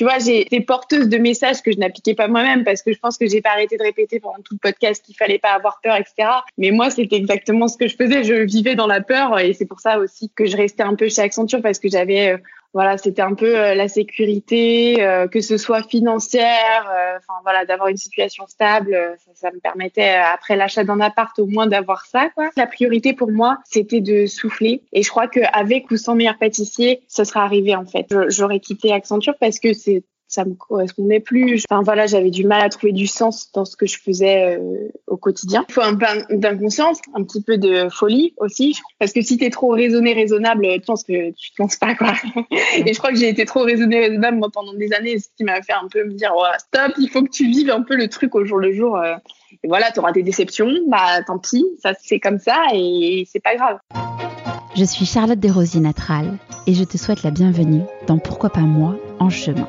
Tu vois, j'ai été porteuse de messages que je n'appliquais pas moi-même parce que je pense que j'ai pas arrêté de répéter pendant tout le podcast qu'il fallait pas avoir peur, etc. Mais moi, c'était exactement ce que je faisais. Je vivais dans la peur et c'est pour ça aussi que je restais un peu chez Accenture parce que j'avais euh, voilà, c'était un peu euh, la sécurité, euh, que ce soit financière, euh, enfin voilà, d'avoir une situation stable, ça, me permettait après l'achat d'un appart au moins d'avoir ça quoi. La priorité pour moi, c'était de souffler et je crois qu'avec ou sans meilleur pâtissier, ce sera arrivé en fait. J'aurais quitté Accenture parce que c'est ça me correspondait plus. Enfin voilà, j'avais du mal à trouver du sens dans ce que je faisais euh, au quotidien. Il faut un peu d'inconscience, un petit peu de folie aussi, parce que si tu es trop raisonné, raisonnable, tu penses que tu te lances pas quoi. Et je crois que j'ai été trop raisonné, raisonnable pendant des années, ce qui m'a fait un peu me dire oh, stop, il faut que tu vives un peu le truc au jour le jour. Euh. et voilà, tu auras des déceptions, bah tant pis, ça c'est comme ça et c'est pas grave. Je suis Charlotte Desrosiers Natral et je te souhaite la bienvenue dans Pourquoi pas moi en chemin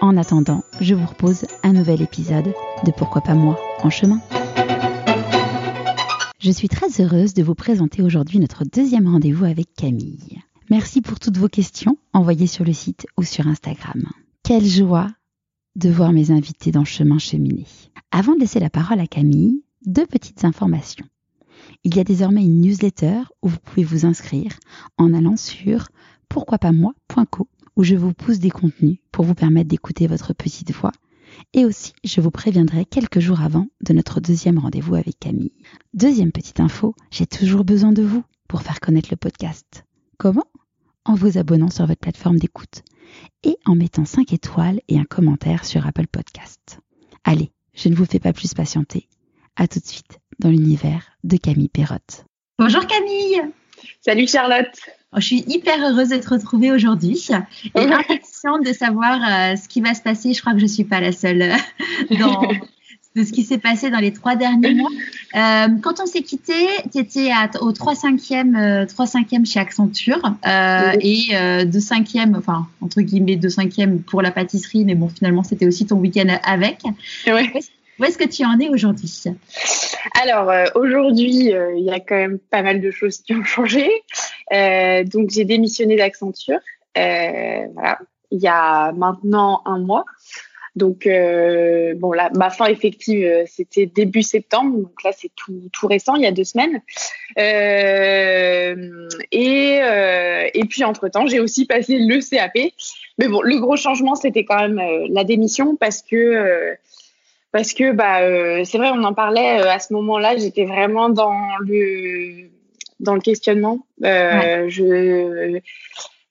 En attendant, je vous repose un nouvel épisode de Pourquoi pas moi en chemin. Je suis très heureuse de vous présenter aujourd'hui notre deuxième rendez-vous avec Camille. Merci pour toutes vos questions envoyées sur le site ou sur Instagram. Quelle joie de voir mes invités dans Chemin Cheminé. Avant de laisser la parole à Camille, deux petites informations. Il y a désormais une newsletter où vous pouvez vous inscrire en allant sur pourquoipasmoi.co où je vous pousse des contenus pour vous permettre d'écouter votre petite voix. Et aussi, je vous préviendrai quelques jours avant de notre deuxième rendez-vous avec Camille. Deuxième petite info, j'ai toujours besoin de vous pour faire connaître le podcast. Comment? En vous abonnant sur votre plateforme d'écoute et en mettant 5 étoiles et un commentaire sur Apple Podcast. Allez, je ne vous fais pas plus patienter. À tout de suite dans l'univers de Camille Perrotte. Bonjour Camille Salut Charlotte je suis hyper heureuse d'être retrouvée aujourd'hui et impatiente de savoir euh, ce qui va se passer. Je crois que je suis pas la seule euh, dans de ce qui s'est passé dans les trois derniers mois. Euh, quand on s'est quitté, tu étais au 3 5e, 3 5e chez Accenture et de 5e, enfin entre guillemets de 5e pour la pâtisserie, mais bon finalement c'était aussi ton week-end avec. Ouais. Où est-ce que tu en es aujourd'hui? Alors euh, aujourd'hui, euh, il y a quand même pas mal de choses qui ont changé. Euh, donc j'ai démissionné d'Accenture. voilà, il y a maintenant un mois. Donc bon, là, ma fin effective, c'était début septembre. Donc là, c'est tout, tout récent, il y a deux semaines. et et puis entre temps, j'ai aussi passé le CAP. Mais bon, le gros changement, c'était quand même la démission parce que parce que bah euh, c'est vrai on en parlait euh, à ce moment-là j'étais vraiment dans le dans le questionnement. Euh, je,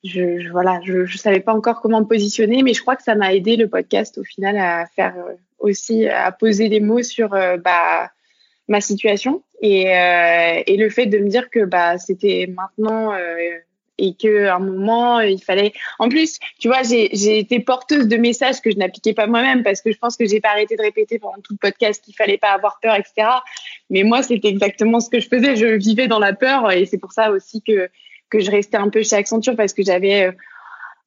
je, voilà je je savais pas encore comment me positionner mais je crois que ça m'a aidé le podcast au final à faire aussi à poser des mots sur bah ma situation. Et et le fait de me dire que bah c'était maintenant et que un moment il fallait en plus tu vois j'ai été porteuse de messages que je n'appliquais pas moi-même parce que je pense que j'ai pas arrêté de répéter pendant tout le podcast qu'il fallait pas avoir peur etc mais moi c'était exactement ce que je faisais. Je vivais dans la peur et c'est pour ça aussi que que je restais un peu chez Accenture parce que j'avais euh,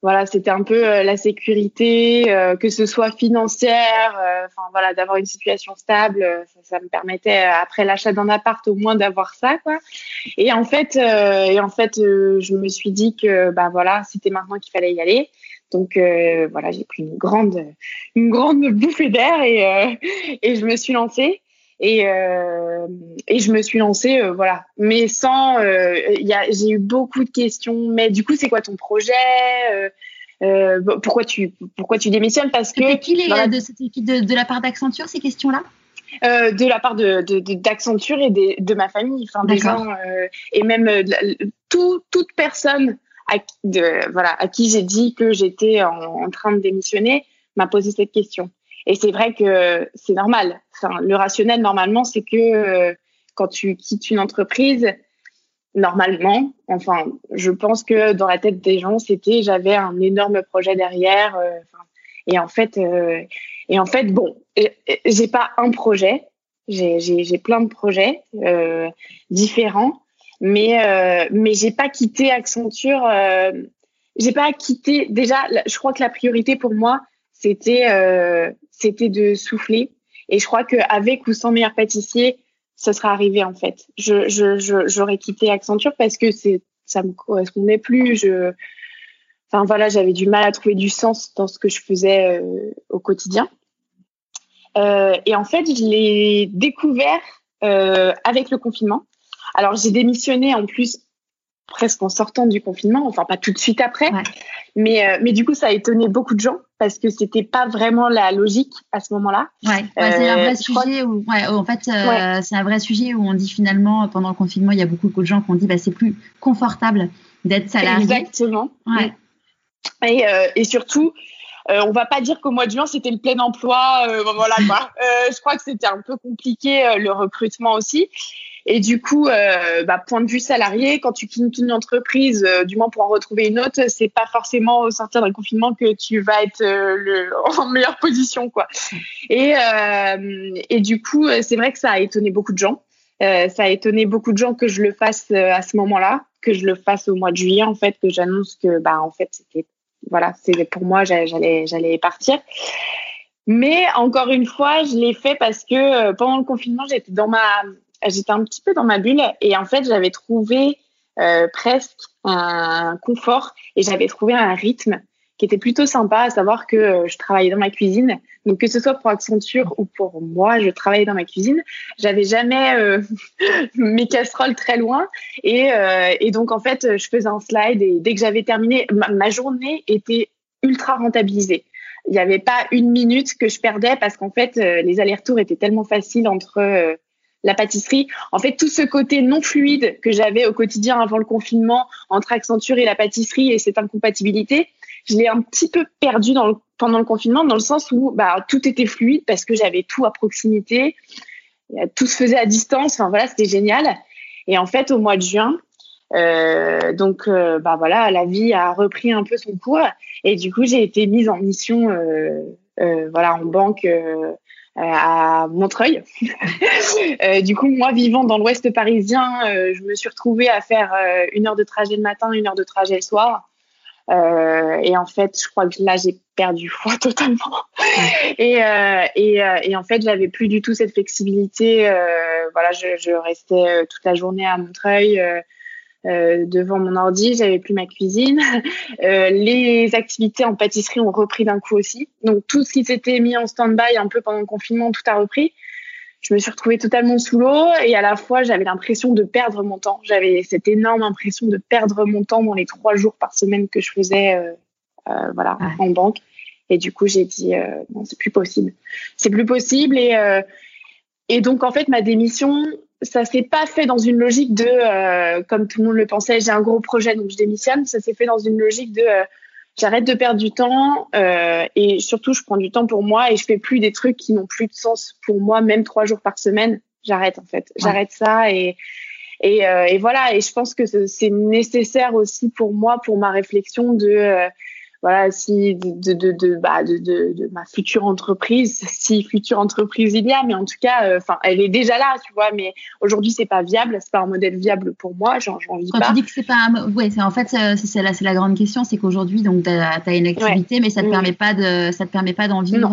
voilà, c'était un peu euh, la sécurité, euh, que ce soit financière, euh, enfin voilà, d'avoir une situation stable, ça, ça me permettait après l'achat d'un appart au moins d'avoir ça quoi. Et en fait, et en fait, je me suis dit que bah voilà, c'était maintenant qu'il fallait y aller. Donc voilà, j'ai pris une grande, une grande bouffée d'air et et je me suis lancée. Et, euh, et je me suis lancée, euh, voilà. Mais sans, euh, j'ai eu beaucoup de questions. Mais du coup, c'est quoi ton projet euh, Pourquoi tu, pourquoi tu démissionnes? Parce que qui les, de, de, de, la part d'Accenture ces questions-là? De la part de d'Accenture et de ma famille, enfin des gens et même tout, toute personne à, de, voilà, à qui j'ai dit que j'étais en, train de démissionner m'a posé cette question. Et c'est vrai que c'est normal. Enfin, le rationnel, normalement, c'est que euh, quand tu quittes une entreprise, normalement, enfin, je pense que dans la tête des gens, c'était j'avais un énorme projet derrière. Euh, et en fait, euh, et en fait, bon, j'ai pas un projet, j'ai plein de projets différents mais euh, mais j'ai pas quitté Accenture. Euh, j'ai pas quitté. Déjà, je crois que la priorité pour moi, c'était euh, c'était de souffler. Et je crois qu'avec ou sans meilleur pâtissier, ce sera arrivé en fait. Je je j'aurais quitté Accenture parce que c'est ça me correspondait plus. Je enfin voilà, j'avais du mal à trouver du sens dans ce que je faisais euh, au quotidien. Euh, et en fait, je l'ai découvert euh, avec le confinement. Alors j'ai démissionné en plus presque en sortant du confinement, enfin pas tout de suite après, mais euh, mais du coup ça a étonné beaucoup de gens parce que c'était pas vraiment la logique à ce moment-là. Ouais, c'est un vrai euh, sujet où, ouais, en fait euh, c'est un vrai sujet où on dit finalement pendant le confinement il y a beaucoup, de gens qui ont dit bah c'est plus confortable d'être salarié. Exactement. Et, et surtout euh, on va pas dire qu'au mois de juin c'était le plein emploi, voilà quoi. je crois que c'était un peu compliqué le recrutement aussi. Et du coup, euh, bah, point de vue salarié, quand tu quittes une entreprise, euh, du moins pour en retrouver une autre, c'est pas forcément au sortir d'un confinement que tu vas être euh, le, en meilleure position, quoi. Et, et du coup, c'est vrai que ça a étonné beaucoup de gens. ça a étonné beaucoup de gens que je le fasse à ce moment-là, que je le fasse au mois de juillet, en fait, que j'annonce que, bah, en fait, c'était, voilà, c'est pour moi, j'allais, j'allais partir. Mais encore une fois, je l'ai fait parce que pendant le confinement, j'étais dans ma j'étais un petit peu dans ma bulle et en fait j'avais trouvé euh, presque un confort et j'avais trouvé un rythme qui était plutôt sympa, à savoir que euh, je travaillais dans ma cuisine. Donc que ce soit pour Accenture ou pour moi, je travaillais dans ma cuisine. J'avais jamais euh, mes casseroles très loin et, euh, et, donc en fait je faisais un slide et dès que j'avais terminé, ma, journée était ultra rentabilisée. Il n'y avait pas une minute que je perdais parce qu'en fait les allers-retours étaient tellement faciles entre la pâtisserie. En fait, tout ce côté non fluide que j'avais au quotidien avant le confinement entre Accenture et la pâtisserie et cette incompatibilité, je l'ai un petit peu perdu pendant le confinement dans le sens où bah, tout était fluide parce que j'avais tout à proximité, tout se faisait à distance. Enfin voilà, c'était génial. Et en fait, au mois de juin, euh, donc euh, bah voilà, la vie a repris un peu son cours et du coup j'ai été mise en mission, euh, euh voilà, en banque euh, euh, à Montreuil. Euh, du coup, moi, vivant dans l'Ouest parisien, euh, je me suis retrouvée à faire une heure de trajet le matin, une heure de trajet le soir. et en fait, je crois que là, j'ai perdu foi totalement. et, et, et, en fait, j'avais plus du tout cette flexibilité. voilà, je, je restais toute la journée à Montreuil. Euh, devant mon ordi, j'avais plus ma cuisine. Euh, les activités en pâtisserie ont repris d'un coup aussi. Donc tout ce qui s'était mis en stand-by un peu pendant le confinement, tout a repris. Je me suis retrouvée totalement sous l'eau et à la fois j'avais l'impression de perdre mon temps. J'avais cette énorme impression de perdre mon temps dans les trois jours par semaine que je faisais, euh, euh voilà, en banque. Et du coup j'ai dit non c'est plus possible, c'est plus possible et et donc en fait ma démission ça s'est pas fait dans une logique de, euh, comme tout le monde le pensait, j'ai un gros projet donc je démissionne. Ça s'est fait dans une logique de, euh, j'arrête de perdre du temps euh, et surtout je prends du temps pour moi et je fais plus des trucs qui n'ont plus de sens pour moi, même trois jours par semaine. J'arrête en fait, j'arrête ça et et, et, voilà. Et je pense que c'est nécessaire aussi pour moi, pour ma réflexion de voilà, si de, de, de, bah, de, de, de, ma future entreprise, si future entreprise il y a, mais en tout cas, euh, elle est déjà là, tu vois, mais aujourd'hui, c'est pas viable, c'est pas un modèle viable pour moi, j'en vis pas. Quand tu dis que c'est pas, un... ouais, c'est en fait, c'est la, c'est la grande question, c'est qu'aujourd'hui, donc, tu as, une activité, mais ça te mm. permet pas de, ça te permet pas d'en vivre.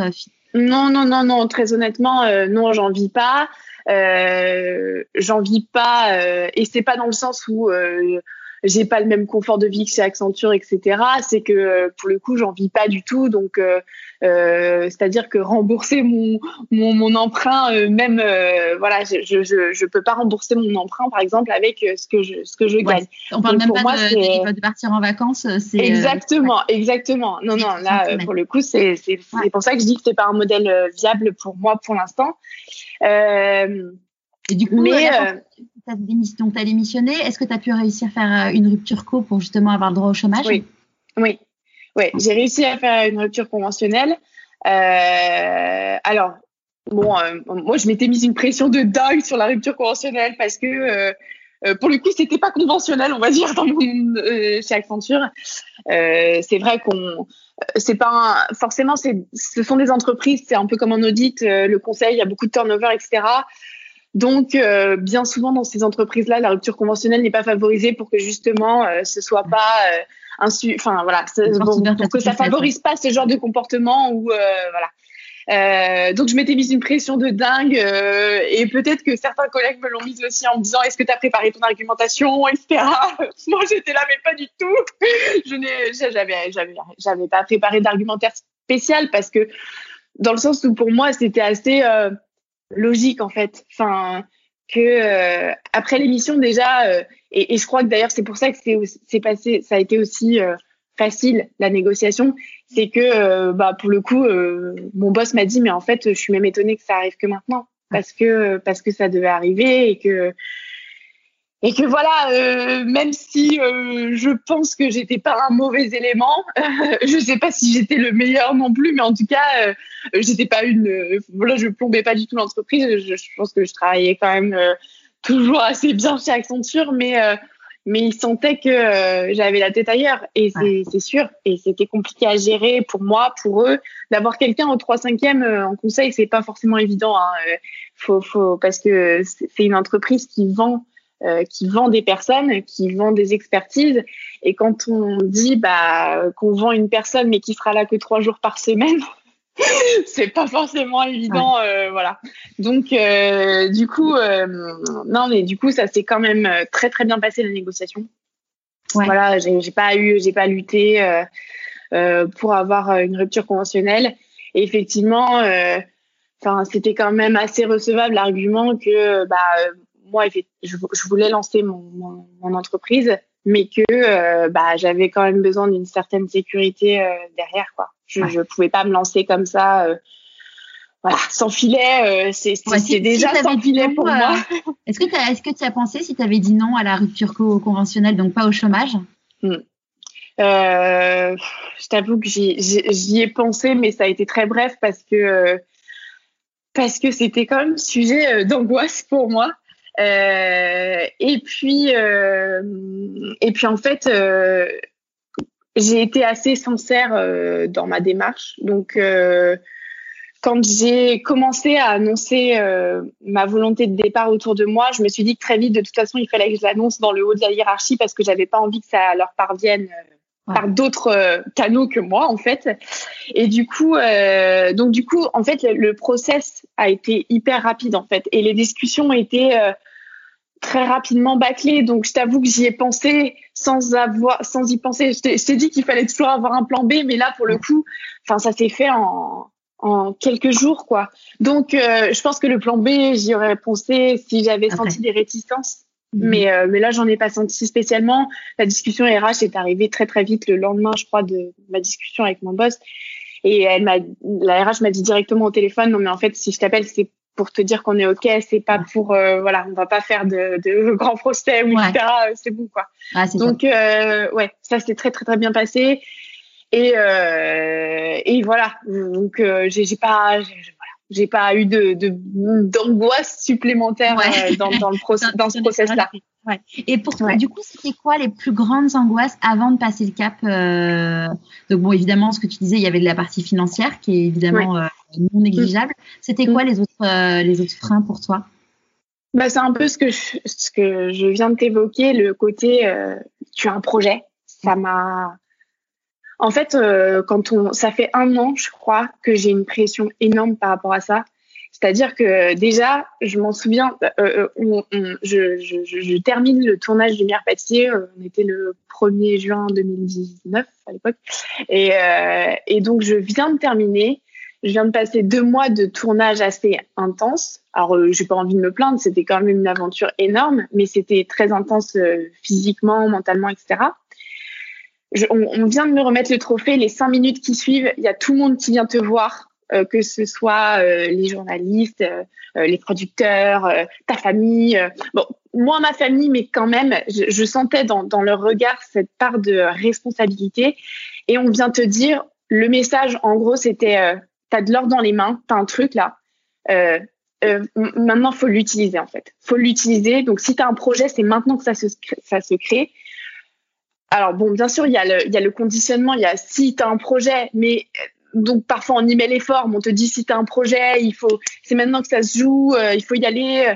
Non. non, non, non, non, très honnêtement, euh, non, j'en vis pas. Euh, j'en vis pas, euh, et c'est pas dans le sens où euh, j'ai pas le même confort de vie que chez Accenture, etc. C'est que euh, pour le coup, j'en vis pas du tout. Donc, euh, euh, c'est-à-dire que rembourser mon mon, mon emprunt, euh, même voilà, je, je je peux pas rembourser mon emprunt, par exemple, avec ce que je ce que je gagne. On parle même pas moi, de, de, partir en vacances. C'est exactement, exactement. Non, non, là pour le coup, c'est c'est pour ça que je dis que c'est pas un modèle viable pour moi pour l'instant. Et du coup, mais, donc tu as démissionné. Est-ce que tu as pu réussir à faire une rupture co pour justement avoir le droit au chômage? Oui, oui, oui. J'ai réussi à faire une rupture conventionnelle. alors, bon, moi, je m'étais mise une pression de dingue sur la rupture conventionnelle parce que euh, pour le coup, c'était pas conventionnel, on va dire, dans mon, euh, chez Accenture. Euh, c'est vrai qu'on, c'est pas forcément, ce sont des entreprises, c'est un peu comme en audit, le conseil, il y a beaucoup de turnover, etc. Donc, bien souvent dans ces entreprises-là, la rupture conventionnelle n'est pas favorisée pour que justement ce soit pas enfin voilà, pour que ça favorise pas ce genre de comportement où voilà. Euh, donc je m'étais mise une pression de dingue euh, et peut-être que certains collègues me l'ont mise aussi en me disant est-ce que tu as préparé ton argumentation, etc. Moi j'étais là mais pas du tout. Je n'ai, j'avais, j'avais, j'avais pas préparé d'argumentaire spécial parce que dans le sens où pour moi c'était assez euh, logique en fait. Enfin que euh, après l'émission déjà euh, et, et, je crois que d'ailleurs c'est pour ça que c'est passé ça a été aussi facile la négociation, c'est que euh, bah pour le coup euh, mon boss m'a dit mais en fait je suis même étonnée que ça arrive que maintenant parce que parce que ça devait arriver et que et que voilà euh, même si je pense que j'étais pas un mauvais élément je sais pas si j'étais le meilleur non plus mais en tout cas j'étais pas une voilà je plombais pas du tout l'entreprise. Je, je, pense que je travaillais quand même toujours assez bien chez Accenture mais mais ils sentaient que euh, j'avais la tête ailleurs. Et c'est sûr. Et c'était compliqué à gérer pour moi pour eux d'avoir quelqu'un au 3 5 e en conseil c'est pas forcément évident hein. Euh, faut faut parce que c'est une entreprise qui vend euh, qui vend des personnes qui vend des expertises et quand on dit bah qu'on vend une personne mais qui sera là que trois jours par semaine c'est pas forcément évident, euh, voilà. Donc euh, du coup, euh, non mais du coup ça s'est quand même très très bien passé la négociation. Voilà, j'ai pas eu, j'ai pas lutté pour avoir une rupture conventionnelle. Et effectivement, enfin c'était quand même assez recevable l'argument que bah moi je, je voulais lancer mon, mon, mon entreprise, mais que bah j'avais quand même besoin d'une certaine sécurité derrière quoi. Je ne pouvais pas me lancer comme ça. Euh, voilà, sans filet, euh, c'est déjà sans filet pour moi. Euh, est-ce que tu as, est que as pensé si tu avais dit non à la rupture conventionnelle, donc pas au chômage? Hmm. Je t'avoue que j'y ai pensé, mais ça a été très bref parce que parce que c'était quand même sujet d'angoisse pour moi. Et puis et puis en fait j'ai été assez sincère euh, dans ma démarche. Donc, euh, quand j'ai commencé à annoncer euh, ma volonté de départ autour de moi, je me suis dit que très vite, de toute façon, il fallait que je l'annonce dans le haut de la hiérarchie parce que j'avais pas envie que ça leur parvienne par d'autres canaux que moi, en fait. Et du coup, donc du coup, en fait, le, le, process a été hyper rapide, en fait, et les discussions étaient très rapidement bâclé. Donc, je t'avoue que j'y ai pensé sans avoir, sans y penser. Je t'ai dit qu'il fallait toujours avoir un plan B, mais là, pour le coup, enfin, ça s'est fait en, en quelques jours, quoi. Donc, euh, je pense que le plan B, j'y aurais pensé si j'avais senti des réticences. Mhm. Mais, euh, mais là, j'en ai pas senti spécialement. La discussion RH est arrivée très, très vite le lendemain, je crois, de ma discussion avec mon boss. Et elle m'a, la RH m'a dit directement au téléphone, non, mais en fait, si je t'appelle, c'est pour te dire qu'on est ok, c'est pas pour euh, voilà, on va pas faire de, de grands procès ou etc. Euh, c'est bon quoi. Donc euh, ouais, ça s'est très très très bien passé et euh, et voilà. Donc j'ai pas j'ai pas eu de d'angoisse supplémentaire dans, dans le process dans ce process là. Ouais. Et pour toi, du coup, c'était quoi les plus grandes angoisses avant de passer le cap euh... Donc bon, évidemment, ce que tu disais, il y avait de la partie financière qui est évidemment euh, non négligeable. C'était quoi mm. les autres euh, les autres freins pour toi? Bah, c'est un peu ce que je, ce que je viens de t'évoquer, le côté euh, tu as un projet. Ça m'a en fait, euh, quand on, ça fait un an, je crois, que j'ai une pression énorme par rapport à ça. C'est-à-dire que déjà, je m'en souviens, euh, euh je, je, je, termine le tournage du Mière Pâtissier, euh, on était le 1er juin 2019 à l'époque, et, euh, et donc je viens de terminer, je viens de passer deux mois de tournage assez intense. Alors, euh, j'ai pas envie de me plaindre, c'était quand même une aventure énorme, mais c'était très intense physiquement, mentalement, etc. On, vient de me remettre le trophée, les cinq minutes qui suivent, il y a tout le monde qui vient te voir que ce soit les journalistes, les producteurs, ta famille. bon, moi, ma famille, mais quand même, je, sentais dans, dans leur regard cette part de responsabilité. Et on vient te dire, le message, en gros, c'était, euh, t'as de l'or dans les mains, t'as un truc là. Euh, euh, maintenant, faut l'utiliser en fait. Faut l'utiliser. Donc, si t'as un projet, c'est maintenant que ça se crée. Alors bon, bien sûr, il y a le, conditionnement. Il y a si t'as un projet, mais donc parfois on y met les formes. On te dit si t'as un projet, il faut, c'est maintenant que ça se joue, il faut y aller.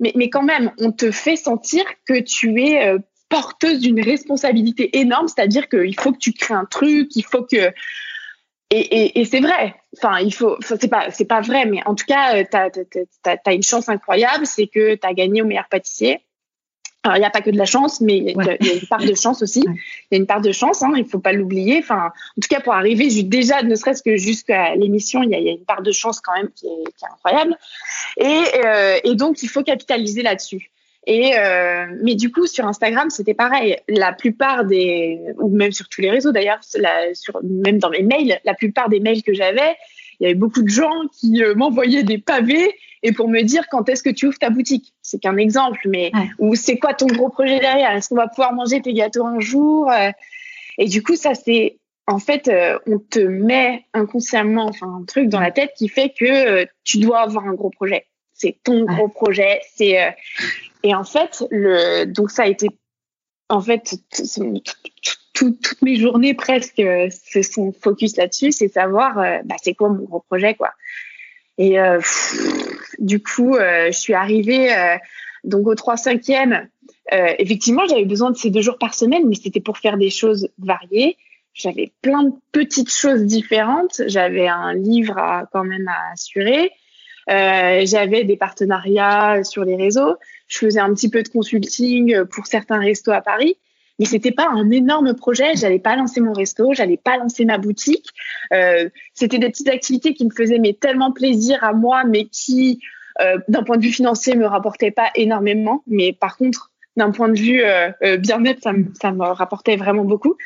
Mais, mais quand même, on te fait sentir que tu es porteuse d'une responsabilité énorme, c'est-à-dire qu'il faut que tu crées un truc, il faut que et, c'est vrai. Enfin, il faut. c'est pas, c'est pas vrai, mais en tout cas, euh, tu as, une chance incroyable, c'est que tu as gagné au meilleur pâtissier. Alors, il n'y a pas que de la chance, mais il y, a une part de chance aussi. Il y a une part de chance, hein, il faut pas l'oublier. Enfin, en tout cas, pour arriver déjà, ne serait-ce que jusqu'à l'émission, il y, a, une part de chance quand même qui est, incroyable. Et, euh, et donc, il faut capitaliser là-dessus. Et euh, mais du coup sur Instagram c'était pareil. La plupart des ou même sur tous les réseaux d'ailleurs, même dans mes mails, la plupart des mails que j'avais, il y avait beaucoup de gens qui euh, m'envoyaient des pavés et pour me dire quand est-ce que tu ouvres ta boutique. C'est qu'un exemple, mais ou c'est quoi ton gros projet derrière? Est-ce qu'on va pouvoir manger tes gâteaux un jour euh, Et du coup ça c'est en fait, euh, on te met inconsciemment enfin, un truc dans la tête qui fait que tu dois avoir un gros projet. C'est ton gros projet. C'est et en fait, le, donc ça a été, en fait, toutes mes journées presque se sont focus là-dessus, c'est savoir, euh, bah, c'est quoi mon gros projet, quoi. Et euh, du coup, euh, je suis arrivée donc au 3 5 e effectivement, j'avais besoin de ces deux jours par semaine, mais c'était pour faire des choses variées. J'avais plein de petites choses différentes. J'avais un livre à, quand même à assurer. Euh, j'avais des partenariats sur les réseaux. Je faisais un petit peu de consulting pour certains restos à Paris. Mais c'était pas un énorme projet. J'allais pas lancer mon resto, j'allais pas lancer ma boutique. Euh, c'était des petites activités qui me faisaient mais tellement plaisir à moi, mais qui, euh, d'un point de vue financier, me rapportaient pas énormément. Mais par contre, d'un point de vue euh, euh bien-être, ça, ça, me rapportait vraiment beaucoup.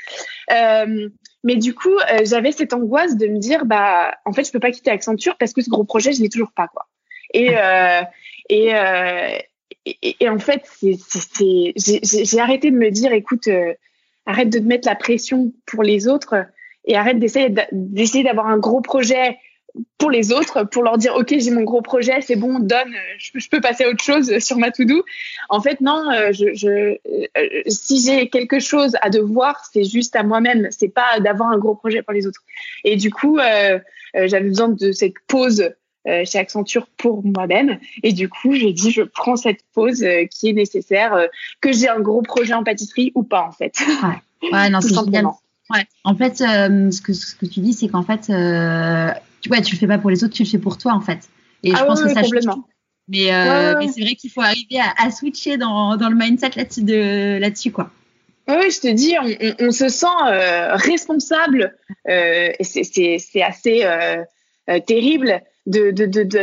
Euh, mais du coup, euh, j'avais cette angoisse de me dire, bah, en fait, je peux pas quitter Accenture parce que ce gros projet, je l'ai toujours pas, quoi. Et et, euh, et, en fait, j'ai arrêté de me dire, écoute, euh, arrête de te mettre la pression pour les autres et arrête d'essayer d'avoir un gros projet pour les autres, pour leur dire ok j'ai mon gros projet, c'est bon, donne, je, peux passer à autre chose sur ma to-do. En fait non, euh, je, je euh, si j'ai quelque chose à devoir, c'est juste à moi-même, c'est pas d'avoir un gros projet pour les autres. Et du coup, euh, j'avais besoin de cette pause chez Accenture pour moi-même. Et du coup, j'ai dit, je prends cette pause qui est nécessaire, que j'ai un gros projet en pâtisserie ou pas, en fait. Ouais, ouais non, c'est génial. Ouais. En fait, ce, que, ce que tu dis, c'est qu'en fait, ouais, tu le fais pas pour les autres, tu le fais pour toi en fait. Et je ah pense que ça complètement. Mais, euh, mais c'est vrai qu'il faut arriver à, à switcher dans, dans, le mindset là-dessus de là-dessus quoi. Oui, je te dis, on, on, se sent euh, responsable euh, et c'est assez euh, euh, terrible de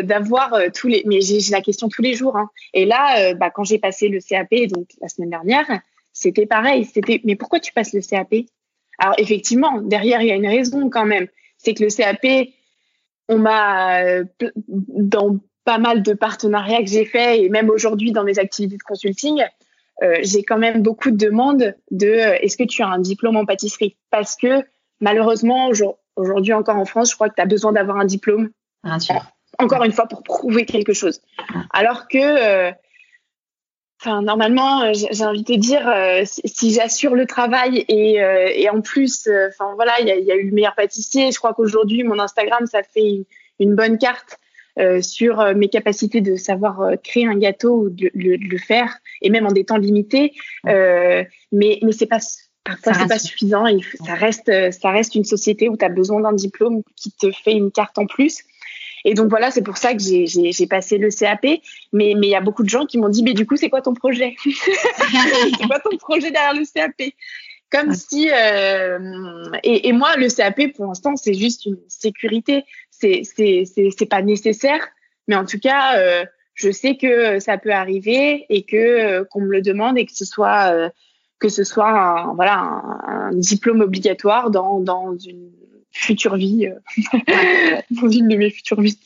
d'avoir de, tous les. Mais j'ai la question tous les jours. Hein. Et là, bah, quand j'ai passé le CAP, donc la semaine dernière, c'était pareil. C'était, mais pourquoi tu passes le CAP Alors effectivement, derrière il y a une raison quand même. C'est que le CAP, on m'a euh, dans pas mal de partenariats que j'ai fait et même aujourd'hui dans mes activités de consulting, euh, j'ai quand même beaucoup de demandes de euh, est-ce que tu as un diplôme en pâtisserie? Parce que malheureusement aujourd'hui encore en France, je crois que tu as besoin d'avoir un diplôme. Encore une fois pour prouver quelque chose. Alors que Enfin, normalement, euh, j'ai envie de dire, euh, si, j'assure le travail et, euh, et en plus, enfin voilà, il y a, y a, eu le meilleur pâtissier. Je crois qu'aujourd'hui, mon Instagram, ça fait une, une bonne carte sur mes capacités de savoir créer un gâteau ou de, le faire, et même en des temps limités. mais mais c'est pas parfois c'est pas suffisant. Ça reste ça reste une société où tu as besoin d'un diplôme qui te fait une carte en plus. Et donc voilà, c'est pour ça que j'ai passé le CAP. Mais mais il y a beaucoup de gens qui m'ont dit, mais du coup, c'est quoi ton projet? C'est quoi ton projet derrière le CAP Comme si euh, et, et, moi, le CAP pour l'instant, c'est juste une sécurité. C'est c'est c'est pas nécessaire, mais en tout cas. Euh, je sais que ça peut arriver et que euh, qu'on me le demande et que ce soit euh, que ce soit un, voilà un, un, diplôme obligatoire dans dans une future vie, dans une de mes futures vies.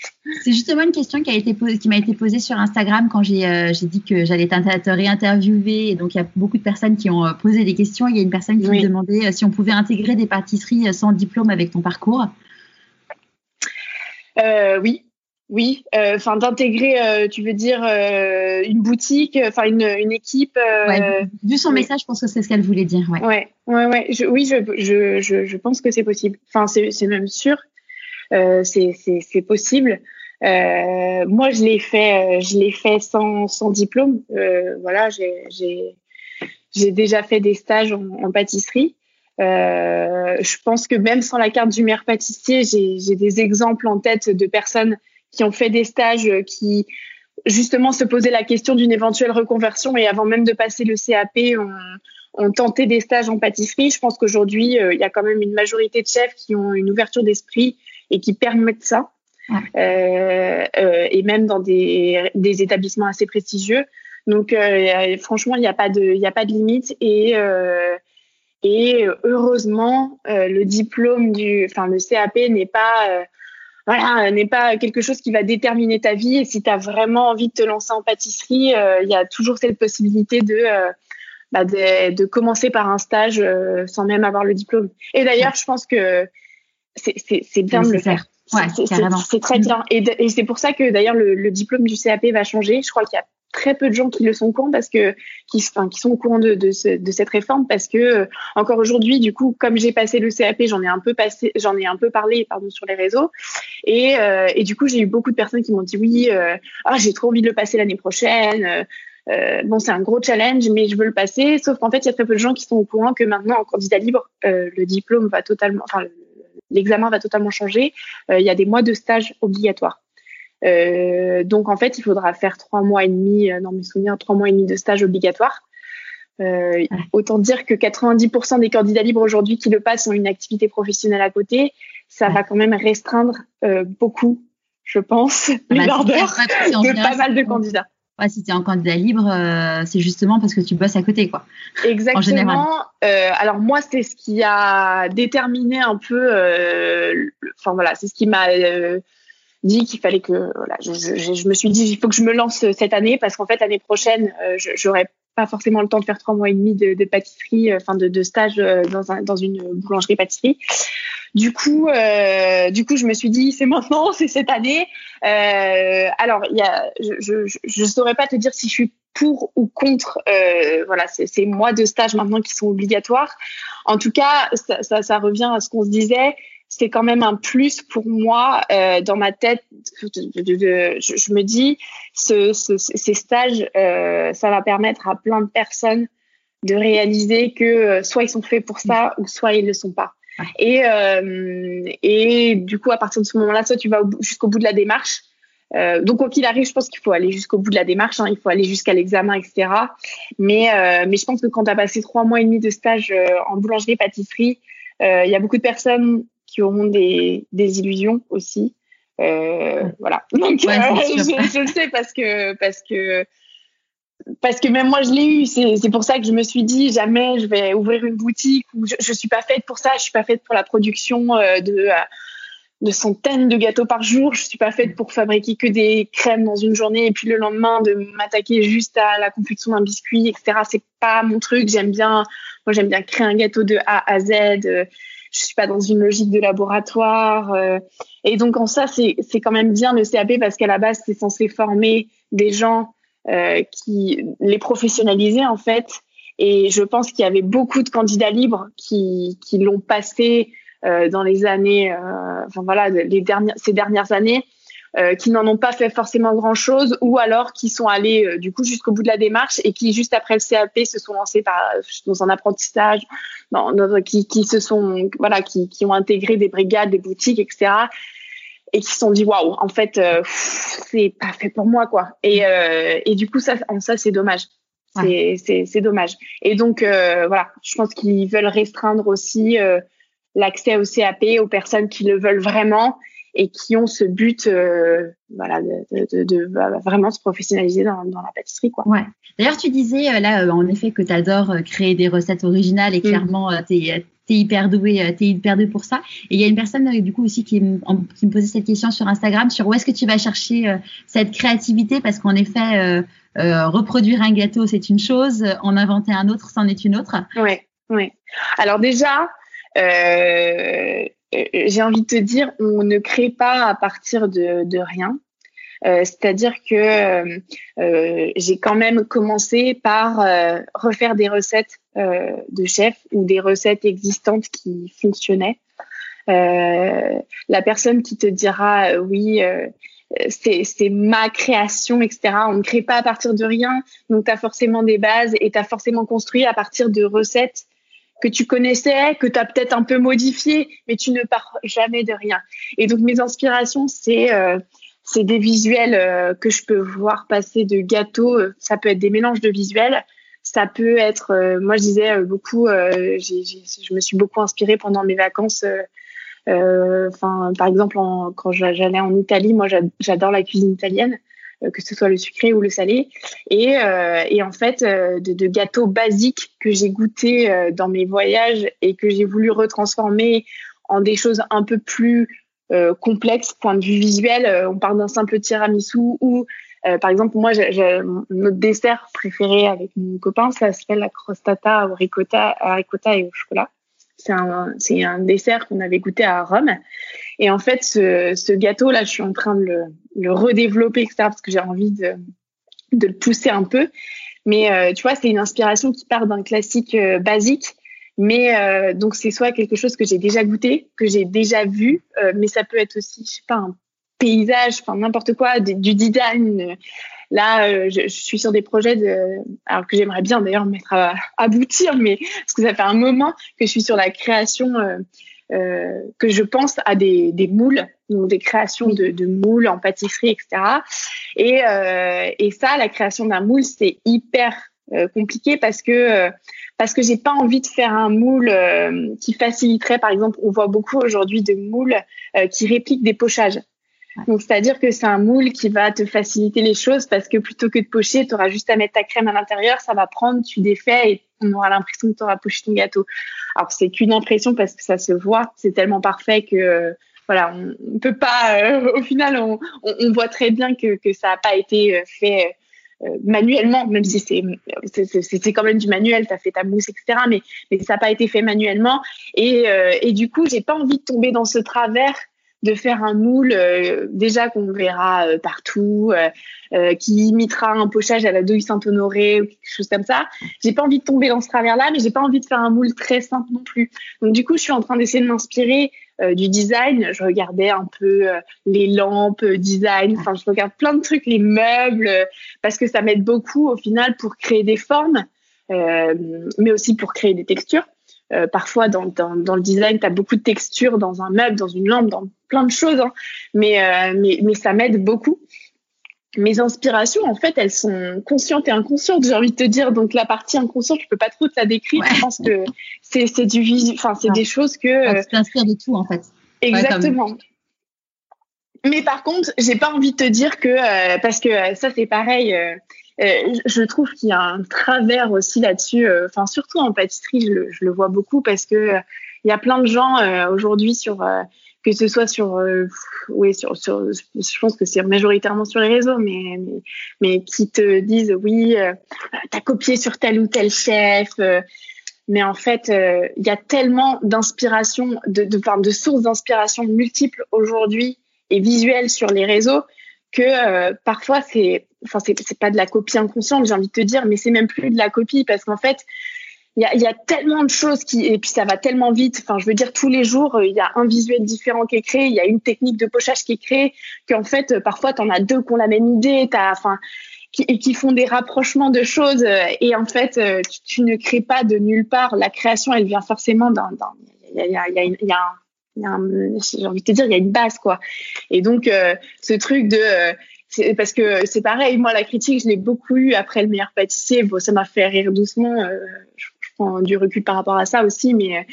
C'est justement une question qui a été posée, qui m'a été posée sur Instagram quand j'ai dit que j'allais te réinterviewer. Et donc il y a beaucoup de personnes qui ont posé des questions. Il y a une personne qui me demandait si on pouvait intégrer des pâtisseries sans diplôme avec ton parcours. oui, oui, euh, enfin d'intégrer, euh, tu veux dire euh, une boutique, enfin une, une, équipe. vu son message, je pense que c'est ce qu'elle voulait dire. Ouais, ouais, ouais. ouais. Je, oui, je, je, je, je, pense que c'est possible. Enfin, c'est même sûr. c'est possible. moi, je l'ai fait, je l'ai fait sans, sans diplôme. voilà, j'ai déjà fait des stages en, en pâtisserie. je pense que même sans la carte du maire pâtissier, j'ai des exemples en tête de personnes qui ont fait des stages, euh, qui justement se posaient la question d'une éventuelle reconversion et avant même de passer le CAP, ont, ont tenté des stages en pâtisserie. Je pense qu'aujourd'hui, euh, il y a quand même une majorité de chefs qui ont une ouverture d'esprit et qui permettent ça. Euh, euh, et même dans des, des, établissements assez prestigieux. Donc, franchement, il n'y a pas de, il a pas de limite. Et, et heureusement, le diplôme du, enfin, le CAP n'est pas voilà, n'est pas quelque chose qui va déterminer ta vie. Et si tu as vraiment envie de te lancer en pâtisserie, euh, il y a toujours cette possibilité de, euh, bah de, de, commencer par un stage euh, sans même avoir le diplôme. Et d'ailleurs, je pense que c'est bien de le faire. Ouais, c'est très bien. Et, et c'est pour ça que d'ailleurs le, le, diplôme du CAP va changer. Je crois qu'il y a très peu de gens qui le sont au courant parce que qui, enfin, qui sont au courant de, de, de cette réforme parce que euh, encore aujourd'hui du coup comme j'ai passé le CAP j'en ai un peu passé j'en ai un peu parlé pardon sur les réseaux. Et, euh, et du coup j'ai eu beaucoup de personnes qui m'ont dit oui euh, ah j'ai trop envie de le passer l'année prochaine bon c'est un gros challenge mais je veux le passer. Sauf qu'en fait il y a très peu de gens qui sont au courant que maintenant en candidat libre le diplôme va totalement enfin l'examen va totalement changer. Il y a des mois de stage obligatoires euh, donc en fait, il faudra faire trois mois et demi, euh, dans mes souvenirs, trois mois et demi de stage obligatoire. Euh, autant dire que 90% des candidats libres aujourd'hui qui le passent ont une activité professionnelle à côté. Ça va quand même restreindre euh, beaucoup, je pense, ah les bah, de pas mal de candidats. Ouais, si tu es en candidat libre, euh, c'est justement parce que tu bosses à côté, quoi. Exactement. Euh, alors moi, c'est ce qui a déterminé un peu. Enfin voilà, c'est ce qui m'a dit qu'il fallait que voilà, je, je, je, me suis dit il faut que je me lance cette année parce qu'en fait l'année prochaine euh, j'aurais pas forcément le temps de faire trois mois et demi de, de pâtisserie, euh, enfin de, de, stage euh, dans, un, dans une boulangerie pâtisserie. Du coup, euh, du coup, je me suis dit c'est maintenant, c'est cette année. Euh, alors, il y a, je, je saurais pas te dire si je suis pour ou contre. Euh, voilà, ces mois de stage maintenant qui sont obligatoires. En tout cas, ça, ça revient à ce qu'on se disait c'est quand même un plus pour moi euh, dans ma tête. De, de, de, je, je, me dis, ce, ce, ces stages, euh, ça va permettre à plein de personnes de réaliser que euh, soit ils sont faits pour ça ou soit ils ne le sont pas. Et, euh, et du coup, à partir de ce moment-là, soit tu vas jusqu'au bout de la démarche. Euh, donc, quoi qu'il arrive, je pense qu'il faut aller jusqu'au bout de la démarche. Hein, il faut aller jusqu'à l'examen, etc. Mais, mais je pense que quand tu as passé trois mois et demi de stage en boulangerie-pâtisserie, il y a beaucoup de personnes qui auront des, des illusions aussi. Euh, voilà. Donc, euh, je, je, le sais parce que parce que parce que même moi je l'ai eu. C'est pour ça que je me suis dit jamais je vais ouvrir une boutique où je, je suis pas faite pour ça. Je suis pas faite pour la production euh, de de centaines de gâteaux par jour. Je suis pas faite pour fabriquer que des crèmes dans une journée et puis le lendemain de m'attaquer juste à la confection d'un biscuit, etc. C'est pas mon truc. J'aime bien, moi j'aime bien créer un gâteau de A à Z. Je suis pas dans une logique de laboratoire. Euh, et donc en ça, c'est c'est quand même bien le CAP parce qu'à la base, c'est censé former des gens euh, qui les professionnaliser en fait. Et je pense qu'il y avait beaucoup de candidats libres qui qui l'ont passé euh, dans les années, euh, enfin voilà, les dernières ces dernières années euh, qui n'en ont pas fait forcément grand-chose ou alors qui sont allés euh, du coup jusqu'au bout de la démarche et qui juste après le CAP se sont lancés par, dans un apprentissage, dans, dans, qui, qui se sont voilà qui, qui ont intégré des brigades, des boutiques, etc et qui se sont dit waouh en fait euh, c'est pas fait pour moi quoi. Et euh, et du coup ça en ça c'est dommage. C'est c'est c'est dommage. Et donc euh, voilà je pense qu'ils veulent restreindre aussi l'accès au CAP aux personnes qui le veulent vraiment et qui ont ce but euh, voilà, de, de, de, bah, vraiment se professionnaliser dans, dans, la pâtisserie. Quoi. Ouais. D'ailleurs, tu disais euh, là, euh, en effet, que tu adores créer des recettes originales et mm. clairement, tu es, es hyper doué, es hyper doué pour ça. Et il y a une personne du coup aussi qui, qui me posait cette question sur Instagram sur où est-ce que tu vas chercher cette créativité? Parce qu'en effet reproduire un gâteau c'est une chose, en inventer un autre c'en est une autre. Oui, oui. Alors déjà, j'ai envie de te dire, on ne crée pas à partir de, rien. Euh, c'est-à-dire que euh, euh, j'ai quand même commencé par refaire des recettes de chef ou des recettes existantes qui fonctionnaient. la personne qui te dira oui, c'est ma création, etc. On ne crée pas à partir de rien, donc tu as forcément des bases et tu as forcément construit à partir de recettes que tu connaissais, que tu as peut-être un peu modifié, mais tu ne pars jamais de rien. Et donc mes inspirations, c'est c'est des visuels euh, que je peux voir passer de gâteaux. Ça peut être des mélanges de visuels. Ça peut être, euh, moi je disais beaucoup, euh, je me suis beaucoup inspirée pendant mes vacances. Enfin, par exemple, quand j'allais en Italie, moi j'adore la cuisine italienne, que ce soit le sucré ou le salé. Et, et en fait, de, de, gâteaux basiques que j'ai goûtés dans mes voyages et que j'ai voulu retransformer en des choses un peu plus euh, complexe point de vue visuel. Euh, on parle d'un simple tiramisu ou, euh, par exemple, moi, j'ai notre dessert préféré avec mon copain, ça s'appelle la crostata au ricotta, à ricotta et au chocolat. C'est un, dessert qu'on avait goûté à Rome. Et en fait, ce, ce gâteau là, je suis en train de le, redévelopper, parce que j'ai envie de, le pousser un peu. Mais tu vois, c'est une inspiration qui part d'un classique basique mais euh, donc c'est soit quelque chose que j'ai déjà goûté, que j'ai déjà vu, euh, mais ça peut être aussi, je sais pas, un paysage, enfin n'importe quoi, du design. Là, euh, je, je, suis sur des projets de, alors que j'aimerais bien d'ailleurs mettre à, aboutir, mais parce que ça fait un moment que je suis sur la création, euh, que je pense à des, des moules, donc des créations de, de, moules en pâtisserie, etc. Et, et ça, la création d'un moule, c'est hyper compliqué parce que parce que j'ai pas envie de faire un moule euh, qui faciliterait, par exemple, on voit beaucoup aujourd'hui de moules euh, qui répliquent des pochages. Donc, c'est-à-dire que c'est un moule qui va te faciliter les choses parce que plutôt que de pocher, tu auras juste à mettre ta crème à l'intérieur, ça va prendre, tu défais et on aura l'impression que tu auras poché ton gâteau. Alors, c'est qu'une impression parce que ça se voit, c'est tellement parfait que, voilà, on, peut pas, euh, au final, on, on, voit très bien que, que ça n'a pas été fait euh, manuellement, même si c'est c'est quand même du manuel, tu as fait ta mousse, etc. Mais, mais ça n'a pas été fait manuellement. Et, euh, et du coup, j'ai pas envie de tomber dans ce travers de faire un moule euh, déjà qu'on verra partout, qui imitera un pochage à la douille Saint-Honoré ou quelque chose comme ça. J'ai pas envie de tomber dans ce travers-là, mais j'ai pas envie de faire un moule très simple non plus. Donc du coup, je suis en train d'essayer de m'inspirer euh, du design. Je regardais un peu euh, les lampes, euh, design. Enfin, je regarde plein de trucs, les meubles, parce que ça m'aide beaucoup au final pour créer des formes, mais aussi pour créer des textures. Parfois, dans, dans, dans, le design, tu as beaucoup de textures dans un meuble, dans une lampe, dans plein de choses, hein. mais, mais, mais ça m'aide beaucoup mes inspirations, en fait, elles sont conscientes et inconscientes, j'ai envie de te dire. Donc, la partie inconsciente, je peux pas trop te la décrire. Je pense que c'est, c'est du enfin, c'est des choses que. Ça t'inspire de tout, en fait. Exactement. Mais par contre, j'ai pas envie de te dire que, euh, parce que euh, ça, c'est pareil. Euh, je trouve qu'il y a un travers aussi là-dessus. Enfin, surtout en pâtisserie, je le, vois beaucoup parce que il y a plein de gens aujourd'hui sur que ce soit sur, euh, oui, sur, je pense que c'est majoritairement sur les réseaux, mais, mais, qui te disent oui, euh, t'as copié sur tel ou tel chef. Euh, mais en fait, euh, il y a tellement d'inspiration, de, enfin, de sources d'inspiration multiples aujourd'hui et visuelles sur les réseaux que parfois c'est, enfin c'est pas de la copie inconsciente, j'ai envie de te dire, mais c'est même plus de la copie parce qu'en fait il y a, tellement de choses qui et puis ça va tellement vite. Enfin, je veux dire tous les jours, euh, il y a un visuel différent qui est créé, il y a une technique de pochage qui est créée, qu'en fait euh, parfois tu en as deux qui ont la même idée, t'as enfin qui, font des rapprochements de choses euh, et en fait tu, ne crées pas de nulle part. La création, elle vient forcément d'un il y a j'ai envie de te dire, il y a une base quoi. Et donc ce truc de parce que c'est pareil, moi la critique, je l'ai beaucoup eu après le meilleur pâtissier. Bon, ça m'a fait rire doucement. Euh, prends du recul par rapport à ça aussi, mais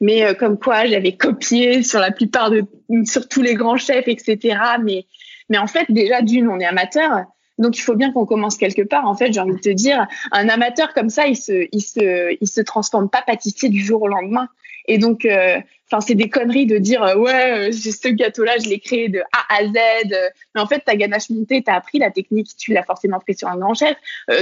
mais euh, comme quoi j'avais copié sur la plupart de sur tous les grands chefs, etc. Mais mais en fait déjà d'une on est amateur, donc il faut bien qu'on commence quelque part. En fait, j'ai envie de te dire, un amateur comme ça, il se il se il se transforme pas pâtissier du jour au lendemain. Et donc, enfin, c'est des conneries de dire ouais, ce gâteau-là, je l'ai créé de A à Z. mais en fait, ta ganache montée, t'as appris la technique, tu l'as forcément pris sur un grand chef.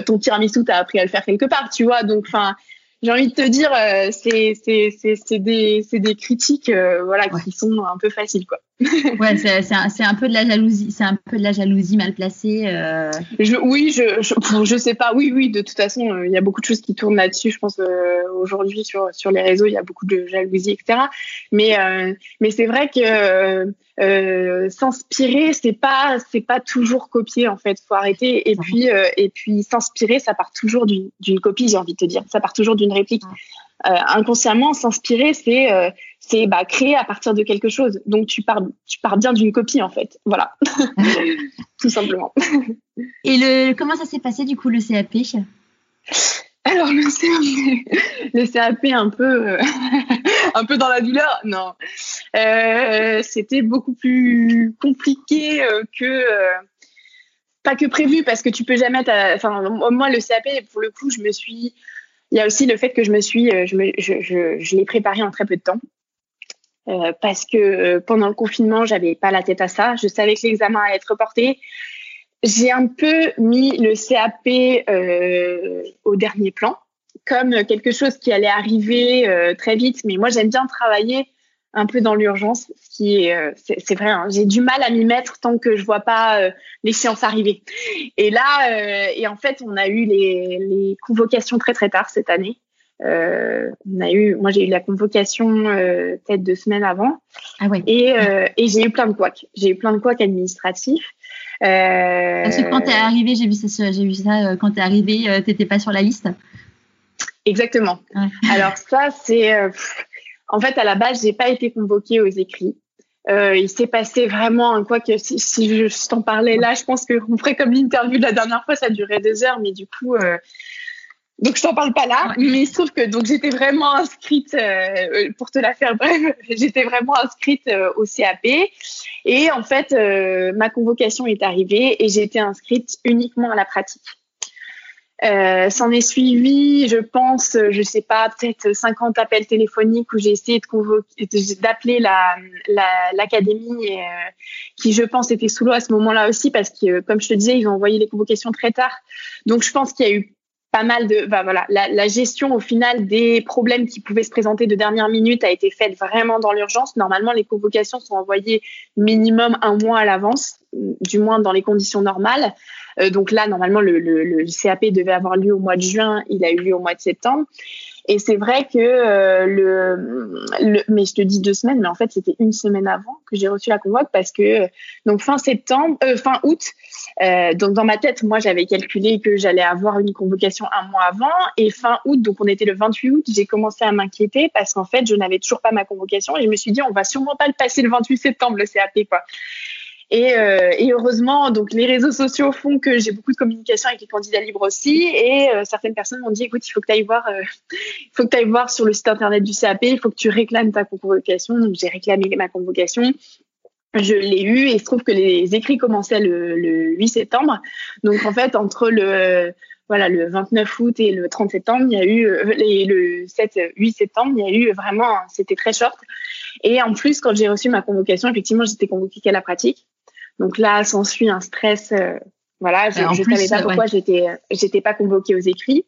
ton tiramisu, t'as appris à le faire quelque part, tu vois. Donc, enfin j'ai envie de te dire, euh, c'est c'est des, des critiques euh, voilà, qui sont un peu faciles. Quoi. ouais, c'est un, un, peu de la jalousie, c'est un peu de la jalousie mal placée. Euh. Je, oui, je, je, je, sais pas. Oui, oui, de toute façon, il y a beaucoup de choses qui tournent là-dessus. Je pense aujourd'hui sur, sur les réseaux, il y a beaucoup de jalousie, etc. Mais, mais c'est vrai que euh, s'inspirer, c'est pas c'est pas toujours copier en fait. Faut arrêter et puis euh, et puis s'inspirer, ça part toujours d'une copie, j'ai envie de te dire. Ça part toujours d'une réplique. Euh, inconsciemment, s'inspirer, c'est c'est bah, créer à partir de quelque chose. Donc tu pars tu pars bien d'une copie en fait. Voilà, tout simplement. Et le comment ça s'est passé du coup le CAP alors le CAP, le CAP un peu, euh, un peu dans la douleur, non. Euh, c'était beaucoup plus compliqué euh, que, pas que prévu parce que tu peux jamais. Enfin, moi le CAP pour le coup, je me suis. Il y a aussi le fait que je me suis, je, l'ai préparé en très peu de temps. parce que pendant le confinement, j'avais pas la tête à ça. Je savais que l'examen allait être reporté j'ai un peu mis le CAP euh, au dernier plan, comme quelque chose qui allait arriver euh, très vite. Mais moi, j'aime bien travailler un peu dans l'urgence, ce qui est, euh, c'est vrai. Hein, j'ai du mal à m'y mettre tant que je vois pas l'échéance arriver. Et là, et en fait, on a eu les, les convocations très très tard cette année. on a eu, moi j'ai eu la convocation peut-être deux semaines avant. Ah ouais. Et, et j'ai eu plein de couacs. J'ai eu plein de couacs administratifs. Euh, Parce que quand tu es arrivé, j'ai vu ça, j'ai vu ça euh, quand tu es arrivé, euh, tu n'étais pas sur la liste. Exactement. Alors ça, c'est en fait à la base, j'ai pas été convoquée aux écrits. il s'est passé vraiment quoi que si, je t'en parlais là, je pense qu'on ferait comme l'interview de la dernière fois, ça durait deux heures, mais du coup, donc je t'en parle pas là, mais il se trouve que donc j'étais vraiment inscrite euh, pour te la faire bref, j'étais vraiment inscrite euh, au CAP et en fait euh, ma convocation est arrivée et j'ai été inscrite uniquement à la pratique. S'en est suivi, je pense, je sais pas, peut-être 50 appels téléphoniques où j'ai essayé de d'appeler la l'académie qui, je pense, était sous l'eau à ce moment-là aussi parce que, comme je te disais, ils ont envoyé les convocations très tard. Donc, je pense qu'il y a eu pas mal de, bah voilà, la, gestion au final des problèmes qui pouvaient se présenter de dernière minute a été faite vraiment dans l'urgence. Normalement, les convocations sont envoyées minimum un mois à l'avance, du moins dans les conditions normales. Euh, donc là, normalement, le, le, le, CAP devait avoir lieu au mois de juin, il a eu lieu au mois de septembre. Et c'est vrai que euh, le, le, mais je te dis deux semaines, mais en fait c'était une semaine avant que j'ai reçu la convoque parce que donc fin septembre, euh, fin août, euh, donc dans ma tête, moi j'avais calculé que j'allais avoir une convocation un mois avant et fin août, donc on était le 28 août, j'ai commencé à m'inquiéter parce qu'en fait je n'avais toujours pas ma convocation et je me suis dit on va sûrement pas le passer le 28 septembre le CAP quoi. Et, euh, et, heureusement, donc les réseaux sociaux font que j'ai beaucoup de communication avec les candidats libres aussi. Et euh, certaines personnes m'ont dit, écoute, il faut que tu ailles voir, euh, il faut que tu ailles voir sur le site internet du CAP, il faut que tu réclames ta convocation. Donc j'ai réclamé ma convocation. Je l'ai eu et il se trouve que les écrits commençaient le, le 8 septembre. Donc en fait, entre le voilà, le 29 août et le 30 septembre, il y a eu, et le 7, 8 septembre, il y a eu vraiment, c'était très short. Et en plus, quand j'ai reçu ma convocation, effectivement, j'étais convoquée qu'à la pratique. Donc là, s'ensuit un stress. Euh, voilà, je ne savais pas pourquoi j'étais j'étais pas convoquée aux écrits.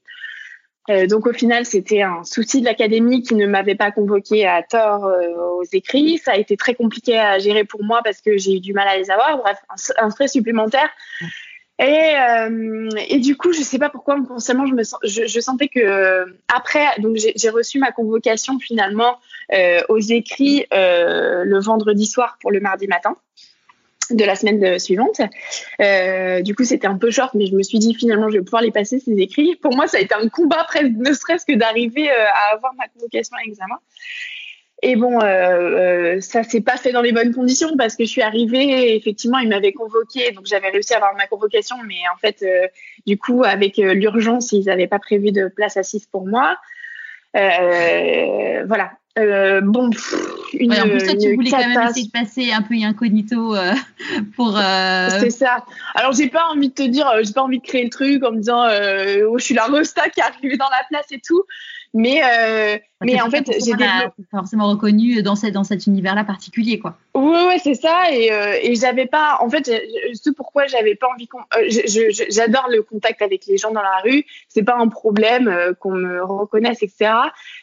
Euh, donc au final, c'était un souci de l'académie qui ne m'avait pas convoquée à tort euh, aux écrits. Ça a été très compliqué à gérer pour moi parce que j'ai eu du mal à les avoir. Bref, un, stress supplémentaire. Et, et du coup, je sais pas pourquoi, consciemment, je me sens, je, je sentais que après, donc j'ai reçu ma convocation finalement aux écrits le vendredi soir pour le mardi matin de la semaine suivante. Euh, du coup, c'était un peu short, mais je me suis dit finalement, je vais pouvoir les passer ces écrits. Pour moi, ça a été un combat presque, ne serait-ce que d'arriver euh, à avoir ma convocation à examen. Et bon, euh, euh, ça s'est pas fait dans les bonnes conditions parce que je suis arrivée, effectivement, ils m'avaient convoqué, donc j'avais réussi à avoir ma convocation, mais en fait, euh, du coup, avec l'urgence, ils n'avaient pas prévu de place assise pour moi. voilà, euh, bon, une, en plus, toi, tu voulais quand même essayer de passer un peu incognito euh, pour. Euh... C'est ça. Alors, j'ai pas envie de te dire, euh, j'ai pas envie de créer le truc en me disant, euh, oh, je suis la resta qui est arrivée dans la place et tout. Mais, euh, mais en fait, j'ai pas forcément reconnu dans, cette, dans cet univers-là particulier, quoi. Oui, ouais, c'est ça. Et, euh, et j'avais pas, en fait, ce pourquoi j'avais pas envie qu'on. Euh, j'adore le contact avec les gens dans la rue. C'est pas un problème euh, qu'on me reconnaisse, etc.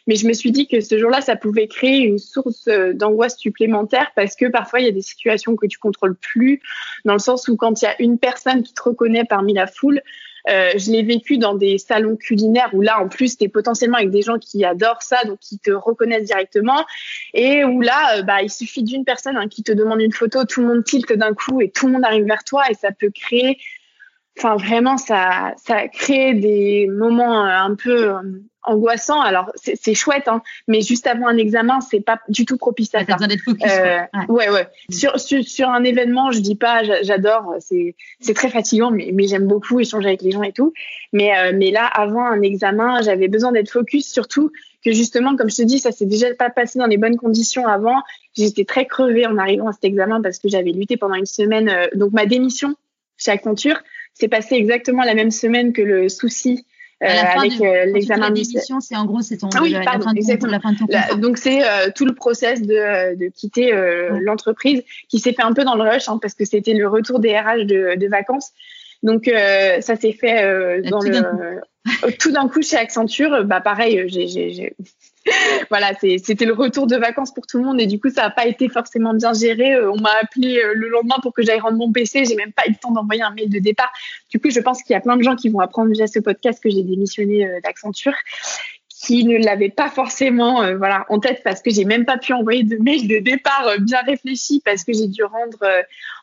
Mais je me suis dit que ce jour-là, ça pouvait créer une source d'angoisse supplémentaire parce que parfois il y a des situations que tu contrôles plus, dans le sens où quand il y a une personne qui te reconnaît parmi la foule, euh, je l'ai vécu dans des salons culinaires où là, en plus, tu es potentiellement avec des gens qui adorent ça, donc qui te reconnaissent directement. Et où là, euh, bah, il suffit d'une personne hein, qui te demande une photo, tout le monde tilte d'un coup et tout le monde arrive vers toi et ça peut créer enfin vraiment ça ça crée des moments euh, un peu angoissant. Alors c'est chouette, hein, mais juste avant un examen, c'est pas du tout propice à ça. besoin d'être focus. Euh, ouais, ouais. Sur, sur, sur un événement, je dis pas, j'adore, c'est c'est très fatigant, mais mais j'aime beaucoup échanger avec les gens et tout. Mais euh, mais là, avant un examen, j'avais besoin d'être focus, surtout que justement, comme je te dis, ça s'est déjà pas passé dans les bonnes conditions avant. J'étais très crevée en arrivant à cet examen parce que j'avais lutté pendant une semaine. Euh, donc ma démission chez Accenture s'est passée exactement la même semaine que le souci avec euh, l'examen de c'est en gros c'est ton ah oui, la, pardon, fin la, fin de ton donc c'est euh, tout le process de, de quitter l'entreprise qui s'est fait un peu dans le rush hein, parce que c'était le retour des RH de, de vacances. Donc ça s'est fait dans tout le tout d'un coup chez Accenture. Bah pareil, j'ai voilà, c'était le retour de vacances pour tout le monde et du coup, ça n'a pas été forcément bien géré. Euh, on m'a appelé euh, le lendemain pour que j'aille rendre mon PC. J'ai même pas eu le temps d'envoyer un mail de départ. Du coup, je pense qu'il y a plein de gens qui vont apprendre via ce podcast que j'ai démissionné euh, d'Accenture qui ne l'avaient pas forcément voilà en tête parce que j'ai même pas pu envoyer de mail de départ bien réfléchi parce que j'ai dû rendre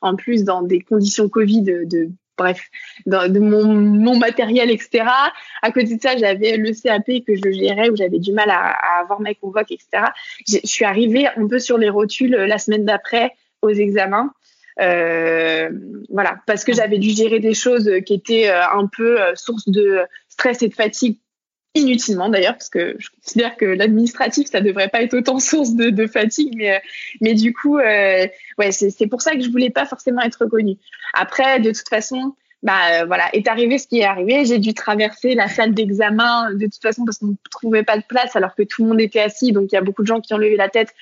en plus dans des conditions Covid de bref, de mon, matériel, etc. À côté de ça, j'avais le CAP que je gérais où j'avais du mal à, avoir mes convoques, etc. Je suis arrivée un peu sur les rotules euh, la semaine d'après aux examens. Euh, voilà, parce que j'avais dû gérer des choses qui étaient euh, un peu source de stress et de fatigue inutilement d'ailleurs, parce que je considère que l'administratif, ça devrait pas être autant source de, fatigue, mais, mais du coup, euh, ouais, c'est pour ça que je voulais pas forcément être reconnue. Après, de toute façon, bah voilà, est arrivé ce qui est arrivé. J'ai dû traverser la salle d'examen de toute façon parce qu'on ne trouvait pas de place alors que tout le monde était assis. Donc il y a beaucoup de gens qui ont levé la tête,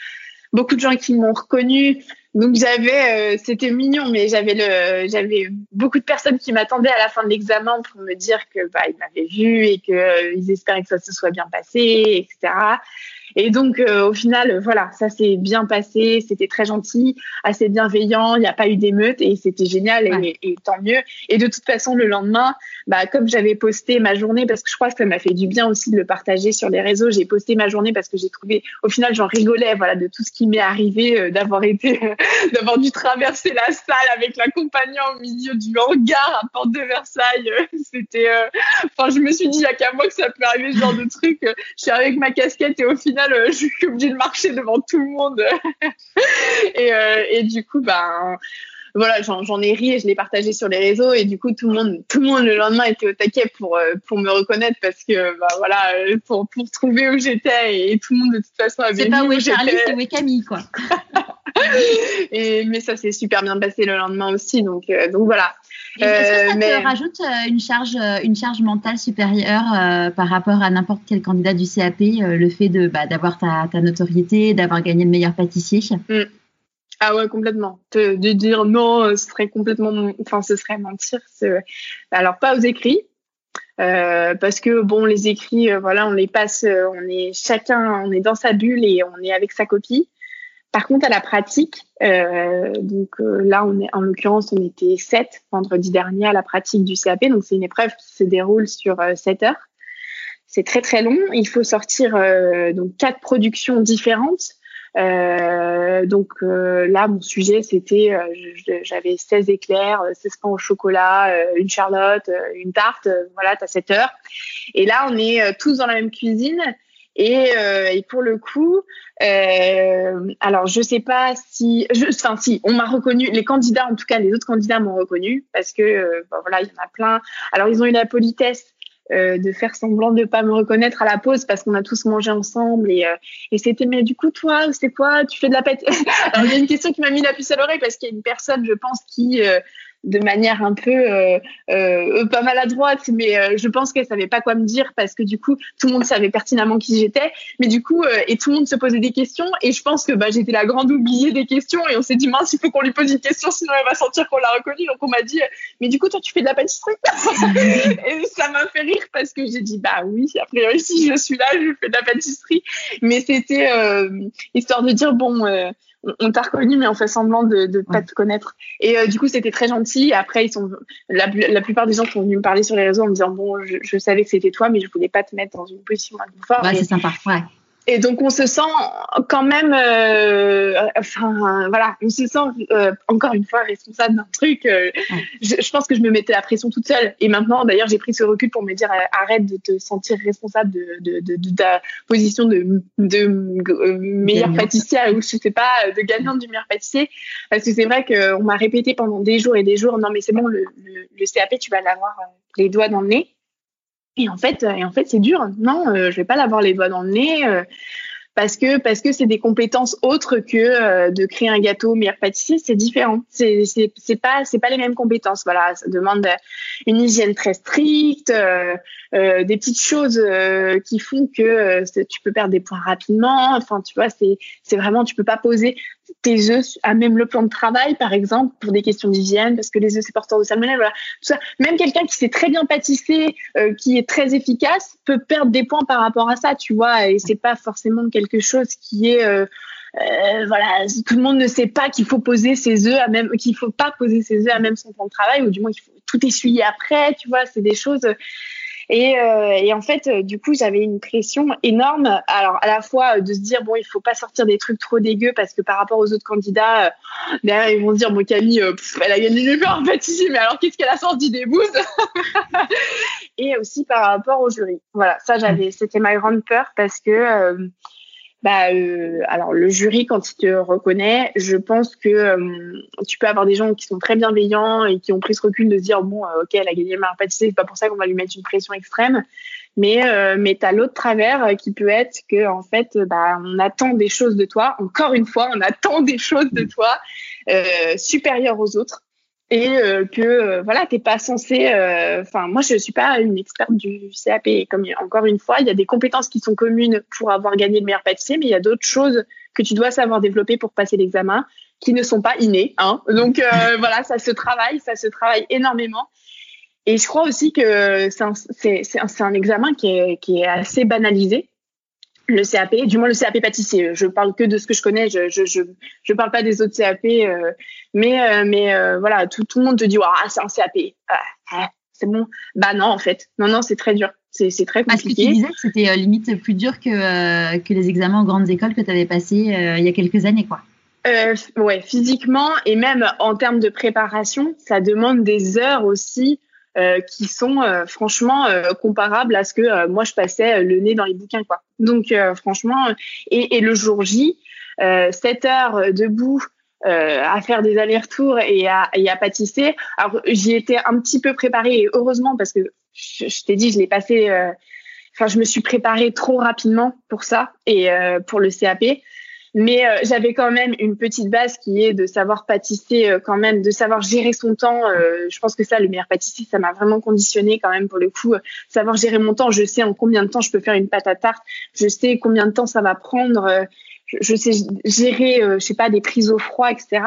beaucoup de gens qui m'ont reconnu. Donc j'avais, euh, c'était mignon, mais j'avais le, j'avais beaucoup de personnes qui m'attendaient à la fin de l'examen pour me dire que bah ils m'avaient vu et que euh, ils espéraient que ça se soit bien passé, etc. Et donc, euh, au final, voilà, ça s'est bien passé, c'était très gentil, assez bienveillant, il n'y a pas eu d'émeute et c'était génial et, tant mieux. Et de toute façon, le lendemain, bah, comme j'avais posté ma journée, parce que je crois que ça m'a fait du bien aussi de le partager sur les réseaux, j'ai posté ma journée parce que j'ai trouvé, au final, j'en rigolais, voilà, de tout ce qui m'est arrivé, euh, d'avoir été, d'avoir dû traverser la salle avec l'accompagnant au milieu du hangar à Porte de Versailles. c'était, euh, enfin, je me suis dit, il n'y a qu'à moi que ça peut arriver ce genre de truc. je suis avec ma casquette et au final, je suis obligée de marcher devant tout le monde. et, euh, et, du coup, ben voilà, j'en ai ri et je l'ai partagé sur les réseaux et du coup tout le monde, tout le monde le lendemain était au taquet pour euh, pour me reconnaître parce que bah voilà, pour pour trouver où j'étais et, tout le monde de toute façon avait. C'est pas où est Charlie, c'est où est Camille quoi. et mais ça s'est super bien passé le lendemain aussi donc euh, donc voilà. Est-ce que ça te euh, rajoute euh, une charge, euh, une charge mentale supérieure par rapport à n'importe quel candidat du CAP, le fait de bah, d'avoir ta, ta, notoriété, d'avoir gagné le meilleur pâtissier? Mm. Ah ouais, complètement. De, dire non, ce serait complètement, enfin, ce serait mentir. Alors pas aux écrits, parce que bon, les écrits, voilà, on les passe, on est chacun, on est dans sa bulle et on est avec sa copie. Par contre, à la pratique, euh, donc euh, là, on est en l'occurrence, on était 7 vendredi dernier à la pratique du CAP. Donc c'est une épreuve qui se déroule sur euh, 7 heures. C'est très très long. Il faut sortir euh, donc quatre productions différentes. Donc là, mon sujet, c'était, j'avais 16 éclairs, 16 pains au chocolat, une charlotte, une tarte. voilà, t'as 7 heures. Et là, on est tous dans la même cuisine. Et, euh, et, pour le coup, euh, alors je sais pas si, enfin si, on m'a reconnu, les candidats, en tout cas les autres candidats m'ont reconnu parce que euh, voilà, il y en a plein. Alors ils ont eu la politesse euh, de faire semblant de pas me reconnaître à la pause parce qu'on a tous mangé ensemble et, euh, et c'était mais du coup toi c'est quoi? Tu fais de la pâte? Alors il y a une question qui m'a mis la puce à l'oreille parce qu'il y a une personne je pense qui de manière un peu euh, euh, pas maladroite, mais euh, je pense qu'elle savait pas quoi me dire parce que du coup tout le monde savait pertinemment qui j'étais, mais du coup et tout le monde se posait des questions et je pense que bah, j'étais la grande oubliée des questions et on s'est dit mince il faut qu'on lui pose une question sinon elle va sentir qu'on l'a reconnue. Donc on m'a dit mais du coup toi tu fais de la pâtisserie? Et ça m'a fait rire parce que j'ai dit bah oui a priori si je suis là je fais de la pâtisserie. Mais c'était histoire de dire bon on t'a reconnu, mais on fait semblant de ne pas te connaître. Et euh, du coup, c'était très gentil. Après, ils sont la, la, plupart des gens sont venus me parler sur les réseaux en me disant bon, je, je savais que c'était toi, mais je voulais pas te mettre dans une position inconfort. Ouais, c'est sympa. Ouais. Et donc on se sent quand même, euh, enfin voilà, on se sent euh, encore une fois responsable d'un truc. Euh, je, je, pense que je me mettais la pression toute seule. Et maintenant, d'ailleurs, j'ai pris ce recul pour me dire euh, arrête de te sentir responsable de, de, de, de ta position de, de meilleur pâtissier ou je sais pas, de gagnante du meilleur pâtissier. Parce que c'est vrai qu'on m'a répété pendant des jours et des jours, non mais c'est bon, le, le, le CAP, tu vas l'avoir les doigts dans le nez. Et en fait, et en fait, c'est dur. Non, euh, je vais pas l'avoir les doigts dans le nez euh, parce que parce que c'est des compétences autres que euh, de créer un gâteau meilleur pâtissier. C'est différent. C'est c'est c'est pas c'est pas les mêmes compétences. Voilà, ça demande une hygiène très stricte, des petites choses qui font que tu peux perdre des points rapidement. Enfin, tu vois, c'est c'est vraiment tu peux pas poser tes œufs à même le plan de travail, par exemple, pour des questions d'hygiène, parce que les œufs c'est porteur de salmonelle, voilà, tout ça. Même quelqu'un qui sait très bien pâtisser, euh, qui est très efficace, peut perdre des points par rapport à ça, tu vois, et c'est pas forcément quelque chose qui est euh, euh, voilà, tout le monde ne sait pas qu'il faut poser ses œufs à même, qu'il faut pas poser ses œufs à même son plan de travail, ou du moins qu'il faut tout essuyer après, tu vois, c'est des choses. Et, euh, et en fait, euh, du coup, j'avais une pression énorme. Alors, à la fois euh, de se dire, bon, il faut pas sortir des trucs trop dégueux parce que par rapport aux autres candidats, derrière, ils vont dire, bon, Camille, elle a gagné le en pâtissier, mais alors qu'est-ce qu'elle a sorti des bouses Et aussi par rapport au jury. Voilà, ça, j'avais, c'était ma grande peur parce que bah, euh, alors le jury quand il te reconnaît, je pense que euh, tu peux avoir des gens qui sont très bienveillants et qui ont pris ce recul de se dire bon, euh, ok, elle a gagné meilleur pâtissier, c'est pas pour ça qu'on va lui mettre une pression extrême. Mais mais t'as l'autre travers qui peut être que en fait, bah, on attend des choses de toi. Encore une fois, on attend des choses de toi supérieures aux autres et euh, que euh, voilà t'es pas censé euh, enfin moi je suis pas une experte du CAP comme encore une fois il y a des compétences qui sont communes pour avoir gagné le meilleur pâtissier mais il y a d'autres choses que tu dois savoir développer pour passer l'examen qui ne sont pas innées hein. Donc voilà ça se travaille ça se travaille énormément. Et je crois aussi que c'est un, un examen qui est, qui est assez banalisé le CAP, du moins le CAP pâtissier. Je parle que de ce que je connais. Je je je, je parle pas des autres CAP, euh, mais euh, mais euh, voilà, tout, tout le monde te dit ah c'est un CAP, ah, ah, c'est bon. Bah non en fait, non non c'est très dur, c'est c'est très compliqué. Parce que tu disais que c'était limite plus dur que que les examens en grandes écoles que tu avais passé il y a quelques années quoi. Euh, ouais, physiquement et même en termes de préparation, ça demande des heures aussi euh, qui sont euh, franchement euh, comparables à ce que moi je passais le nez dans les bouquins quoi. Donc franchement et, et, le jour J, 7 heures debout à faire des allers-retours et à, et à pâtisser. Alors j'y étais un petit peu préparée et heureusement parce que je, je t'ai dit je l'ai passé. Enfin je me suis préparée trop rapidement pour ça et pour le CAP. Mais euh, j'avais quand même une petite base qui est de savoir pâtisser euh, quand même, de savoir gérer son temps. Euh, je pense que ça, le meilleur pâtissier, ça m'a vraiment conditionné quand même pour le coup. savoir gérer mon temps, je sais en combien de temps je peux faire une pâte à tarte, je sais combien de temps ça va prendre, je, je, sais gérer, je sais pas, des prises au froid, etc.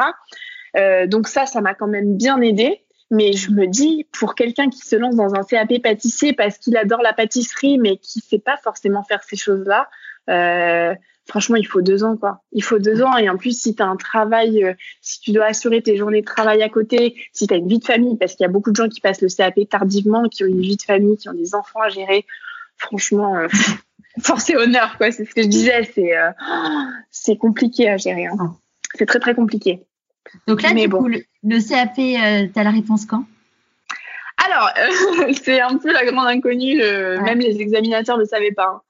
donc ça, ça m'a quand même bien aidé. Mais je me dis, pour quelqu'un qui se lance dans un CAP pâtissier parce qu'il adore la pâtisserie, mais qui sait pas forcément faire ces choses-là, euh, franchement, il faut deux ans, quoi. Il faut deux ans. Et en plus, si tu as un travail, euh, si tu dois assurer tes journées de travail à côté, si tu as une vie de famille, parce qu'il y a beaucoup de gens qui passent le CAP tardivement, qui ont une vie de famille, qui ont des enfants à gérer, franchement, euh, force et honneur, quoi. C'est ce que je disais. C'est euh, c'est compliqué à gérer. Hein. C'est très, très compliqué. Donc là, du coup, le, CAP, tu as la réponse quand? Alors, c'est un peu la grande inconnue. Même les examinateurs ne le savaient pas. Hein.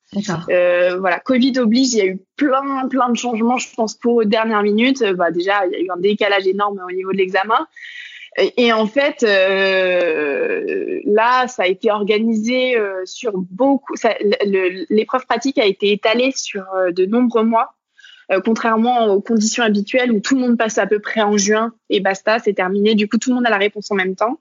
Euh, voilà, Covid oblige, il y a eu plein, plein de changements, je pense, pour aux dernières minutes. Euh, bah, déjà, il y a eu un décalage énorme au niveau de l'examen. Et, en fait, euh, là, ça a été organisé euh, sur beaucoup. L'épreuve pratique a été étalée sur de nombreux mois. Contrairement aux conditions habituelles où tout le monde passe à peu près en juin et basta, c'est terminé. Du coup, tout le monde a la réponse en même temps,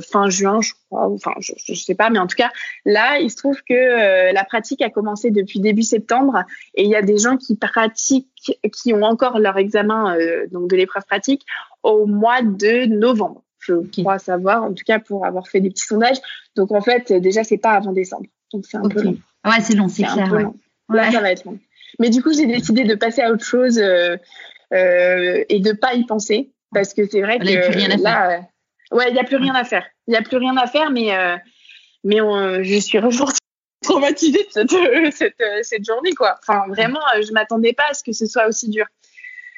fin juin, je crois, enfin, je, je, sais pas, mais en tout cas, là, il se trouve que la pratique a commencé depuis début septembre et il y a des gens qui pratiquent, qui ont encore leur examen donc de l'épreuve pratique au mois de novembre je crois savoir, en tout cas pour avoir fait des petits sondages. Donc en fait, déjà, c'est pas avant décembre. Donc c'est un peu long. Ouais, c'est long, c'est clair. Là, ça va être long. Mais du coup, j'ai décidé de passer à autre chose euh, euh, et de pas y penser parce que c'est vrai que là, euh, ouais, il n'y a plus rien à faire. Il n'y a plus rien à faire, mais mais je suis ressortie traumatisée de cette, cette, cette, journée, quoi. Enfin, vraiment, je m'attendais pas à ce que ce soit aussi dur.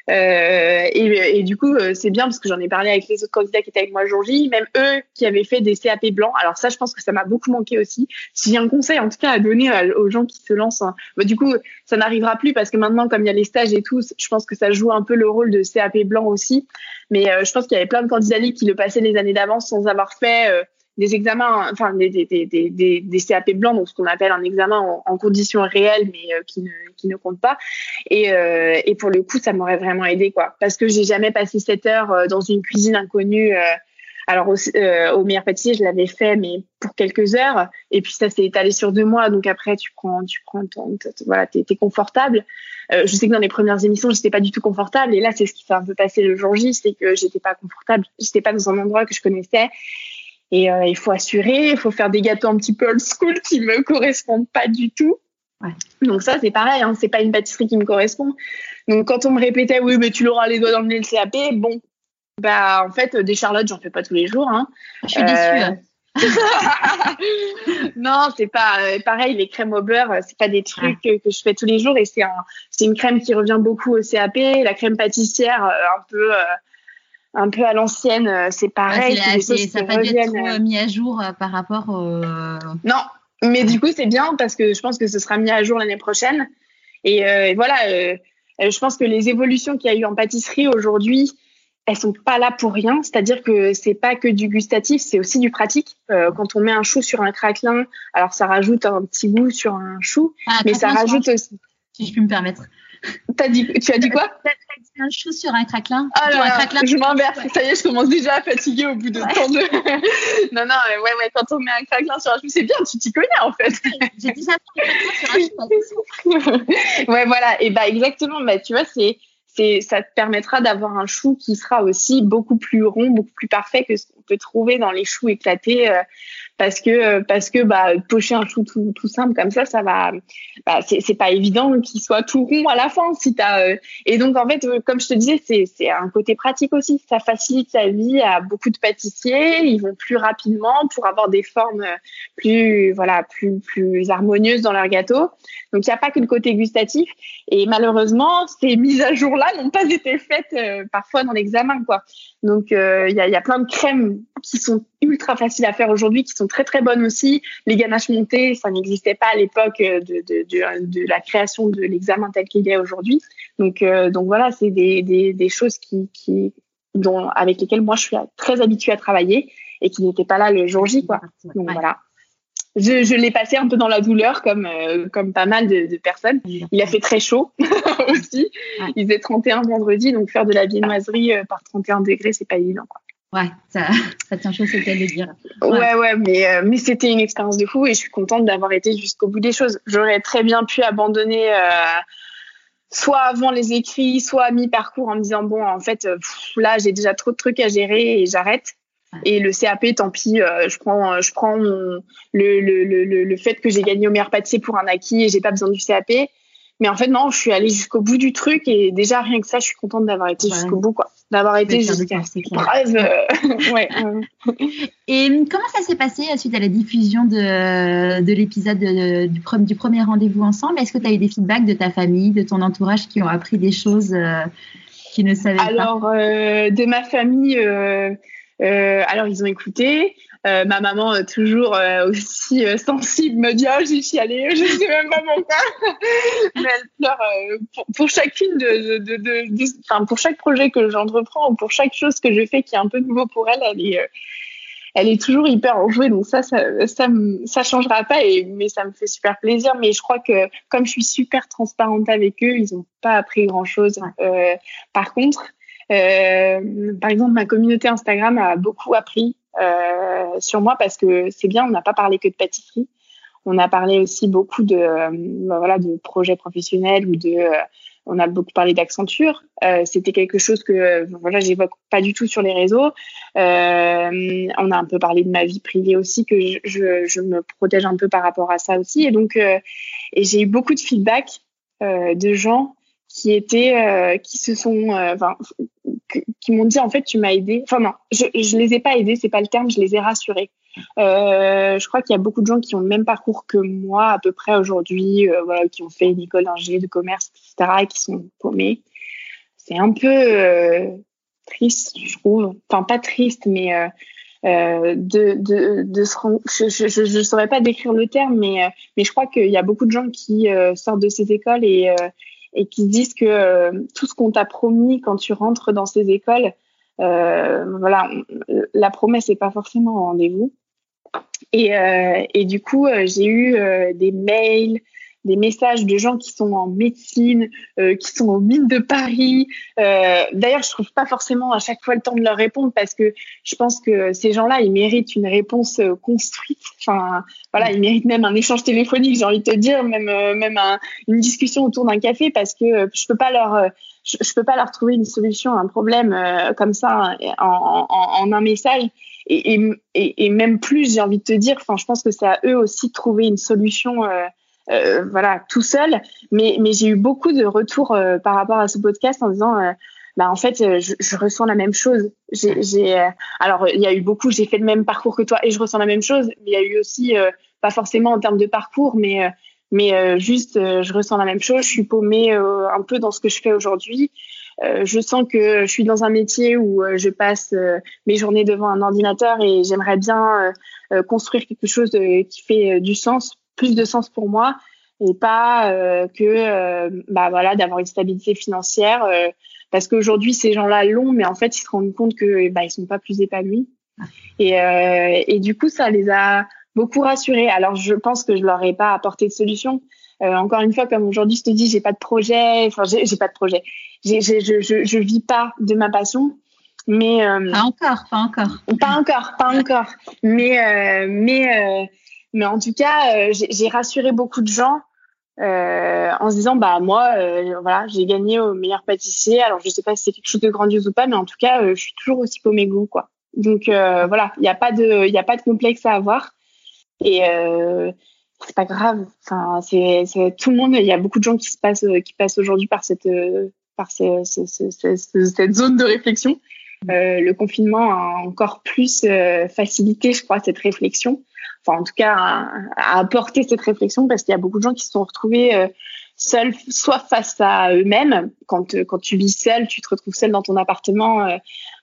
Euh, et, du coup, euh, c'est bien parce que j'en ai parlé avec les autres candidats qui étaient avec moi aujourd'hui, même eux qui avaient fait des CAP blancs. Alors ça, je pense que ça m'a beaucoup manqué aussi. Si j'ai un conseil, en tout cas, à donner aux gens qui se lancent, hein, bah, du coup, ça n'arrivera plus parce que maintenant, comme il y a les stages et tout, je pense que ça joue un peu le rôle de CAP blanc aussi. Mais euh, je pense qu'il y avait plein de candidats qui le passaient les années d'avance sans avoir fait des examens, enfin des, des, des, des, CAP blancs, donc ce qu'on appelle un examen en, conditions réelles, mais euh, qui, ne, qui ne compte pas. Et, euh, et pour le coup, ça m'aurait vraiment aidé, quoi. Parce que j'ai jamais passé 7 heures euh, dans une cuisine inconnue. alors, au, au meilleur pâtissier, je l'avais fait, mais pour quelques heures. Et puis, ça s'est étalé sur deux mois. Donc, après, tu prends, tu prends ton, voilà, t'es, es confortable. je sais que dans les premières émissions, j'étais pas du tout confortable. Et là, c'est ce qui fait un peu passer le jour J, c'est que j'étais pas confortable. J'étais pas dans un endroit que je connaissais. Et euh, il faut assurer, il faut faire des gâteaux un petit peu old school qui me correspondent pas du tout. Ouais. Donc ça, c'est pareil, hein, c'est pas une pâtisserie qui me correspond. Donc quand on me répétait, oui, mais tu l'auras les doigts dans le CAP, bon, bah en fait, des charlottes, j'en fais pas tous les jours. Hein. Je suis déçue. Hein. non, c'est pas euh, pareil. Les crèmes au beurre, c'est pas des trucs que, je fais tous les jours et c'est un, c'est une crème qui revient beaucoup au CAP. La crème pâtissière, euh, un peu, un peu à l'ancienne, euh, c'est pareil. Ah, ça n'a pas dû être euh, mis à jour euh, par rapport au... Non, mais du coup, c'est bien parce que je pense que ce sera mis à jour l'année prochaine. Et, voilà, je pense que les évolutions qu'il y a eu en pâtisserie aujourd'hui, elles sont pas là pour rien. C'est-à-dire que c'est pas que du gustatif, c'est aussi du pratique. quand on met un chou sur un craquelin, alors ça rajoute un petit goût sur un chou, ah, mais ça rajoute aussi. Si je puis me permettre. As dit, tu as dit quoi? Un chou sur un craquelin. Ah là, un craquelin je m'inverse. Ça y est, je commence déjà à fatiguer au bout de tant de. non, non, ouais, ouais, quand on met un craquelin sur un chou, c'est bien, tu t'y connais en fait. J'ai déjà fait un craquelin sur un chou. ouais, voilà. Et bah, exactement. Bah, tu vois, c'est. Ça te permettra d'avoir un chou qui sera aussi beaucoup plus rond, beaucoup plus parfait que peut trouver dans les choux éclatés euh, parce que parce que bah pocher un chou tout, simple comme ça ça va bah, c'est pas évident qu'il soit tout rond à la fin si t'as euh, et donc en fait euh, comme je te disais c'est un côté pratique aussi. Ça facilite sa vie à beaucoup de pâtissiers. Ils vont plus rapidement pour avoir des formes plus voilà plus plus harmonieuses dans leur gâteau. Donc il n'y a pas que le côté gustatif. Et malheureusement ces mises à jour là n'ont pas été faites euh, parfois dans l'examen quoi. Donc il y a plein de crèmes qui sont ultra faciles à faire aujourd'hui, qui sont très très bonnes aussi. Les ganaches montées, ça n'existait pas à l'époque de, de, de, de, la création de l'examen tel qu'il est aujourd'hui. Donc, euh, donc voilà, c'est des, des, des, choses qui, qui, dont, avec lesquelles moi je suis très habituée à travailler et qui n'étaient pas là le jour J. Quoi. Donc voilà. Je, je l'ai passé un peu dans la douleur comme, euh, comme pas mal de, de, personnes. Il a fait très chaud aussi. Il faisait 31 vendredi, donc faire de la viennoiserie euh, par 31 degrés, c'est pas évident. Quoi. Ouais, ça, ça tient chaud, c'est le dire. Ouais, ouais, mais, euh, mais c'était une expérience de fou et je suis contente d'avoir été jusqu'au bout des choses. J'aurais très bien pu abandonner euh, soit avant les écrits, soit à mi-parcours en me disant, bon, en fait, euh, là, j'ai déjà trop de trucs à gérer et j'arrête. Et le CAP, tant pis, je prends, je prends le, le, le, le, fait que j'ai gagné au meilleur pâtissier pour un acquis et j'ai pas besoin du CAP. Mais en fait, non, je suis allée jusqu'au bout du truc et déjà, rien que ça, je suis contente d'avoir été jusqu'au bout, quoi. D'avoir été jusqu'à bref. Euh, ouais. et comment ça s'est passé euh, suite à la diffusion de, de l'épisode du, du, premier rendez-vous ensemble? Est-ce que tu as eu des feedbacks de ta famille, de ton entourage qui ont appris des choses euh, qu'ils ne savaient alors, pas? Alors, de ma famille, alors ils ont écouté. Euh, ma maman, euh, toujours euh, aussi sensible, me dit oh, j'ai chialé, je sais même pas pourquoi. Mais elle pleure pour, pour, chacune de, de, de, enfin, pour chaque projet que j'entreprends ou pour chaque chose que je fais qui est un peu nouveau pour elle, elle est elle est toujours hyper enjouée. Donc ça, ça, ça, ça changera pas. Et mais ça me fait super plaisir. Mais je crois que comme je suis super transparente avec eux, ils ont pas appris grand chose. Euh, par contre, euh, par exemple, ma communauté Instagram a beaucoup appris euh, sur moi parce que c'est bien. On n'a pas parlé que de pâtisserie. On a parlé aussi beaucoup de euh, voilà de projets professionnels ou de euh, on a beaucoup parlé d'Accenture. Euh, C'était quelque chose que euh, voilà, j'évoque pas du tout sur les réseaux. Euh, on a un peu parlé de ma vie privée aussi, que je, je, je me protège un peu par rapport à ça aussi. Et donc, euh, et j'ai eu beaucoup de feedback euh, de gens qui étaient, euh, qui se sont, enfin, qui m'ont dit en fait, tu m'as aidé. Enfin non, je, je les ai pas aidés, c'est pas le terme, je les ai rassurés. Euh, je crois qu'il y a beaucoup de gens qui ont le même parcours que moi à peu près aujourd'hui, euh, voilà, qui ont fait une école d'ingé, de commerce, etc., et qui sont paumés. C'est un peu euh, triste, je trouve. Enfin, pas triste, mais euh, euh, de, de, de se rendre... Je ne saurais pas décrire le terme, mais, euh, mais je crois qu'il y a beaucoup de gens qui sortent de ces écoles et, et qui disent que tout ce qu'on t'a promis quand tu rentres dans ces écoles, voilà, la promesse n'est pas forcément au rendez-vous. Et, euh, et du coup, euh, j'ai eu euh, des mails, des messages de gens qui sont en médecine, euh, qui sont aux mines de Paris. Euh, D'ailleurs, je trouve pas forcément à chaque fois le temps de leur répondre parce que je pense que ces gens-là, ils méritent une réponse construite. Enfin, voilà, ils méritent même un échange téléphonique, j'ai envie de te dire, même même un, une discussion autour d'un café parce que je peux pas leur je, peux pas leur trouver une solution à un problème comme ça en, un message et, et, et, même plus, j'ai envie de te dire, enfin, je pense que c'est à eux aussi de trouver une solution, euh, euh, voilà, tout seul. Mais, mais j'ai eu beaucoup de retours euh, par rapport à ce podcast en disant, euh, bah en fait, euh, je, je, ressens la même chose. J'ai, alors, il y a eu beaucoup, j'ai fait le même parcours que toi et je ressens la même chose. Mais il y a eu aussi, pas forcément en termes de parcours, mais mais juste, je ressens la même chose. Je suis paumée un peu dans ce que je fais aujourd'hui. Euh, je sens que je suis dans un métier où euh, je passe euh, mes journées devant un ordinateur et j'aimerais bien construire quelque chose qui fait du sens, plus de sens pour moi et pas que bah voilà d'avoir une stabilité financière parce qu'aujourd'hui ces gens-là l'ont mais en fait ils se rendent compte que bah ils sont pas plus épanouis et, et du coup ça les a beaucoup rassurés alors je pense que je leur ai pas apporté de solution euh, encore une fois, comme aujourd'hui, je te dis, j'ai pas de projet. Enfin, j'ai pas de projet. J'ai, je, je, je vis pas de ma passion. Mais euh, pas encore, pas encore. Pas encore, pas encore. Mais euh, mais euh, mais en tout cas, euh, j'ai rassuré beaucoup de gens euh, en se disant bah moi voilà j'ai gagné au meilleur pâtissier. Alors je sais pas si c'est quelque chose de grandiose ou pas, mais en tout cas je suis toujours aussi paumé goût quoi. Donc voilà, il y a pas de il a pas de complexe à avoir. Et c'est pas grave. Enfin, c'est tout le monde. Il y a beaucoup de gens qui se passent, qui passent aujourd'hui par cette, par ce, ce, ce, cette zone de réflexion. Euh, le confinement a encore plus euh, facilité, je crois, cette réflexion. Enfin, en tout cas, a, a apporté cette réflexion parce qu'il y a beaucoup de gens qui se sont retrouvés euh, seuls, soit face à eux-mêmes. Quand, quand tu vis seul, tu te retrouves seul dans ton appartement. Euh,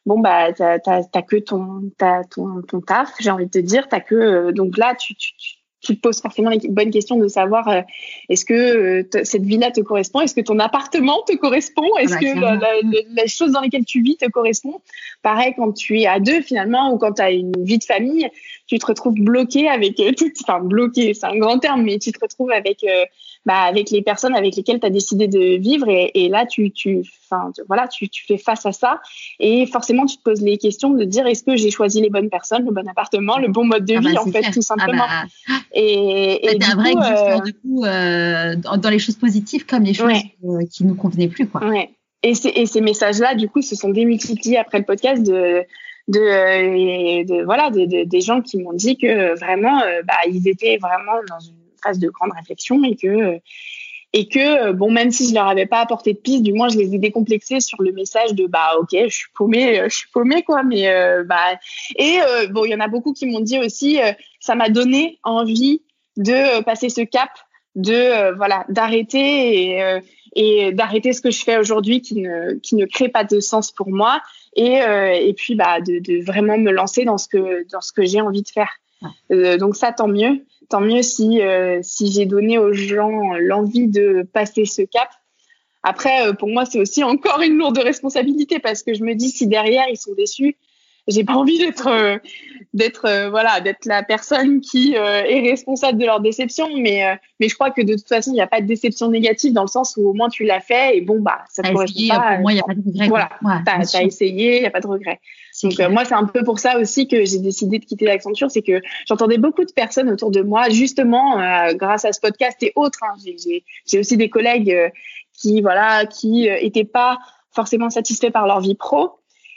bon, bah, t'as, que ton, t'as ton, ton taf, j'ai envie de te dire. T'as que, euh, donc là, tu, tu, tu tu te poses forcément les bonnes questions de savoir euh, est-ce que euh, cette vie-là te correspond, est-ce que ton appartement te correspond, est-ce ah bah, que la, la, les choses dans lesquelles tu vis te correspondent. Pareil quand tu es à deux finalement ou quand tu as une vie de famille, tu te retrouves bloqué avec euh, tout, enfin bloqué, c'est un grand terme, mais tu te retrouves avec euh, bah, avec les personnes avec lesquelles tu as décidé de vivre et, et là tu tu enfin voilà tu, tu fais face à ça et forcément tu te poses les questions de dire est-ce que j'ai choisi les bonnes personnes le bon appartement le bon mode de ah vie bah, en fait clair. tout simplement ah bah... et, et un vrai coup, euh... du coup euh, dans, les choses positives comme les choses ouais. euh, qui nous convenaient plus quoi ouais. et, et ces messages là du coup se sont démultipliés après le podcast de de, de voilà de, de, des gens qui m'ont dit que vraiment euh, bah, ils étaient vraiment dans une phase de grande réflexion et que et que bon même si je leur avais pas apporté de piste du moins je les ai décomplexés sur le message de bah ok je suis paumée je suis paumée quoi. Mais euh, bah et euh, bon il y en a beaucoup qui m'ont dit aussi euh, ça m'a donné envie de passer ce cap de euh, voilà d'arrêter et, euh, et d'arrêter ce que je fais aujourd'hui qui ne qui ne crée pas de sens pour moi et euh, et puis bah de, de vraiment me lancer dans ce que dans ce que j'ai envie de faire. Donc ça tant mieux tant mieux si si j'ai donné aux gens l'envie de passer ce cap. Après pour moi c'est aussi encore une lourde responsabilité parce que je me dis si derrière ils sont déçus j'ai pas envie d'être d'être voilà d'être la personne qui est responsable de leur déception. Mais mais je crois que de toute façon il n'y a pas de déception négative dans le sens où au moins tu l'as fait et bon bah ça te correspond pas moi il n'y a pas de regret. voilà. T'as as essayé il n'y a pas de regret donc moi c'est un peu pour ça aussi que j'ai décidé de quitter l'Accenture c'est que j'entendais beaucoup de personnes autour de moi justement grâce à ce podcast et autres hein, j'ai aussi des collègues qui voilà qui étaient pas forcément satisfaits par leur vie pro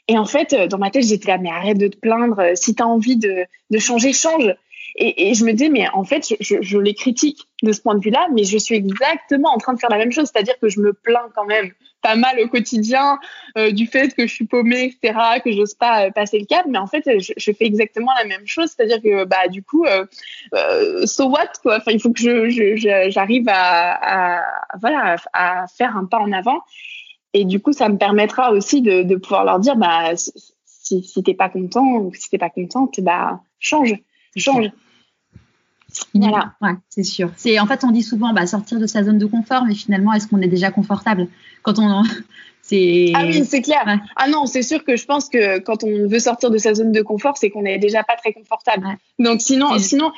et en fait, euh, dans ma tête, j'étais là, mais arrête de te plaindre. Euh, si tu as envie de, de, changer, change. Et, et, je me dis, mais en fait, je, je, les critique de ce point de vue-là, mais je suis exactement en train de faire la même chose. C'est-à-dire que je me plains quand même pas mal au quotidien euh, du fait que je suis paumée, etc., que j'ose pas passer le cap. Mais en fait, je, je, fais exactement la même chose. C'est-à-dire que, bah, du coup, euh, so what, quoi. Enfin, il faut que je, j'arrive à, à, voilà, à faire un pas en avant. Et du coup, ça me permettra aussi de, de pouvoir leur dire, bah, si, si t'es pas content ou si t'es pas contente, bah, change, change. Voilà. Ouais, c'est sûr. C'est en fait, on dit souvent, bah, sortir de sa zone de confort, mais finalement, est-ce qu'on est déjà confortable quand on c'est ah oui, c'est clair. Ah non, c'est sûr que je pense que quand on veut sortir de sa zone de confort, c'est qu'on est déjà pas très confortable. Donc sinon, sinon,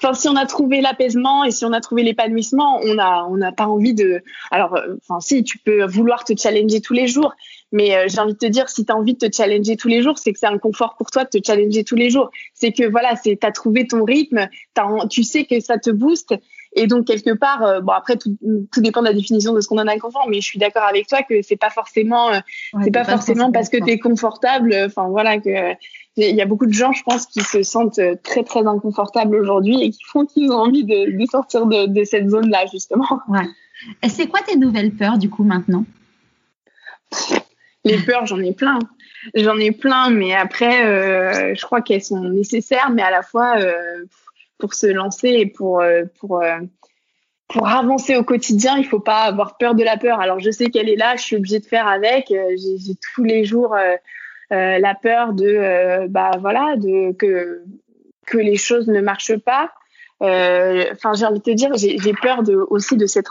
enfin si on a trouvé l'apaisement et si on a trouvé l'épanouissement, on a on n'a pas envie de alors euh, enfin si tu peux vouloir te challenger tous les jours, mais euh, j'ai envie de te dire si tu as envie de te challenger tous les jours, c'est que c'est un confort pour toi de te challenger tous les jours. C'est que voilà, c'est tu as trouvé ton rythme, tu sais que ça te booste et donc quelque part, euh, bon après tout, tout, dépend de la définition de ce qu'on en a confort, mais je suis d'accord avec toi que c'est pas forcément, c'est pas, forcément parce que tu es confortable. Enfin voilà que il y a beaucoup de gens, je pense, qui se sentent euh, très très inconfortables aujourd'hui et qui font qu'ils ont envie de, de sortir de, de cette zone-là justement. Ouais. Et c'est quoi tes nouvelles peurs du coup maintenant? Les peurs, j'en ai plein. J'en ai plein, mais après, euh, je crois qu'elles sont nécessaires, mais à la fois euh, pour se lancer et pour euh, pour pour avancer au quotidien, il faut pas avoir peur de la peur. Alors je sais qu'elle est là, je suis obligée de faire avec. J'ai tous les jours la peur de bah voilà de que que les choses ne marchent pas. Euh, enfin, j'ai envie de te dire, j'ai peur de, aussi de cette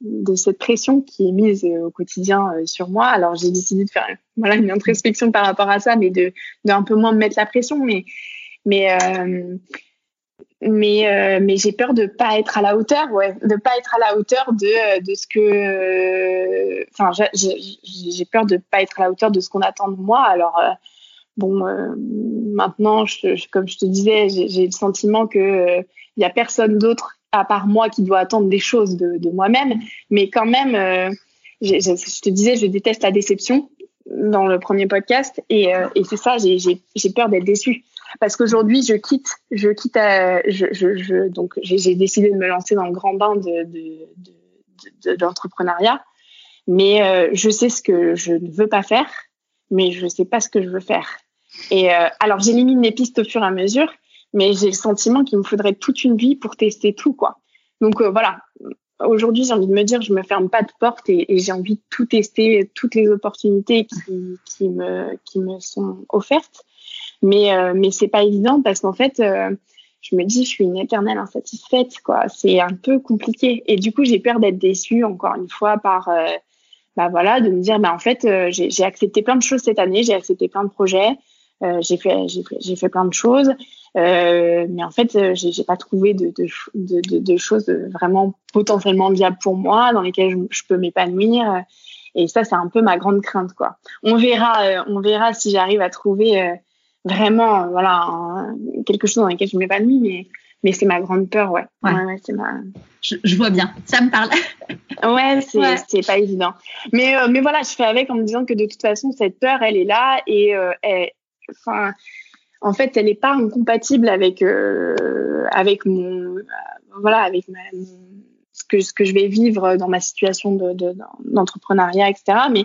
de cette pression qui est mise au quotidien sur moi. Alors, j'ai décidé de faire voilà une introspection par rapport à ça, mais de d'un peu moins me mettre la pression. Mais mais mais euh, mais j'ai peur de pas être à la hauteur ouais de pas être à la hauteur de de ce que enfin j'ai peur de pas être à la hauteur de ce qu'on attend de moi alors euh, bon euh, maintenant je, comme je te disais j'ai le sentiment que il y a personne d'autre à part moi qui doit attendre des choses de, de moi-même. Mais quand même je te disais je déteste la déception dans le premier podcast. Et, et c'est ça j'ai peur d'être déçue. Parce qu'aujourd'hui je quitte je quitte je, je, je, donc j'ai décidé de me lancer dans le grand bain de, de, de, d'entrepreneuriat mais euh, je sais ce que je ne veux pas faire mais je sais pas ce que je veux faire. Et euh, alors j'élimine les pistes au fur et à mesure mais j'ai le sentiment qu'il me faudrait toute une vie pour tester tout quoi donc euh, voilà aujourd'hui j'ai envie de me dire je me ferme pas de porte et, j'ai envie de tout tester toutes les opportunités qui, qui me qui me sont offertes mais, euh, mais c'est pas évident parce qu'en fait, euh, je me dis, je suis une éternelle insatisfaite, quoi. C'est un peu compliqué. Et du coup, j'ai peur d'être déçue, encore une fois, par, euh, bah voilà, de me dire, bah en fait, euh, j'ai accepté plein de choses cette année, j'ai accepté plein de projets, j'ai fait, j'ai fait, j'ai fait plein de choses, mais en fait, j'ai pas trouvé de, de, de, de, choses vraiment potentiellement viables pour moi, dans lesquelles je, je peux m'épanouir. Et ça, c'est un peu ma grande crainte, quoi. On verra, on verra si j'arrive à trouver vraiment, voilà, quelque chose dans lequel je m'épanouis, mais, mais c'est ma grande peur, ouais. ouais. ouais, c'est ma... je, je, vois bien, ça me parle. ouais, c'est ouais. c'est pas évident. Mais, euh, mais voilà, je fais avec en me disant que de toute façon, cette peur, elle est là et euh, enfin, en fait, elle n'est pas incompatible avec, euh, avec mon, voilà, avec ma, ce que, je vais vivre dans ma situation de, d'entrepreneuriat, etc. Mais,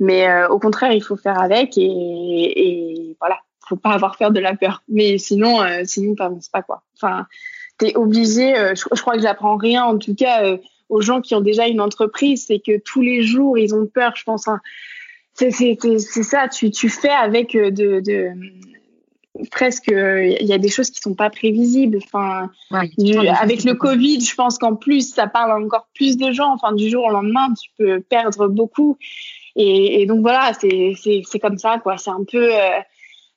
mais euh, au contraire, il faut faire avec et, et voilà, faut pas avoir peur de la peur. Mais sinon, euh, sinon t'avances pas quoi. Enfin, t'es obligé. Euh, je, crois que j'apprends rien, en tout cas, euh, aux gens qui ont déjà une entreprise, c'est que tous les jours ils ont peur. Je pense. Hein. C'est ça. Tu, tu fais avec euh, de, de presque il y a des choses qui sont pas prévisibles enfin ouais, du, avec le covid je pense qu'en plus ça parle encore plus de gens enfin du jour au lendemain tu peux perdre beaucoup et, et donc voilà c'est c'est comme ça quoi c'est un peu euh,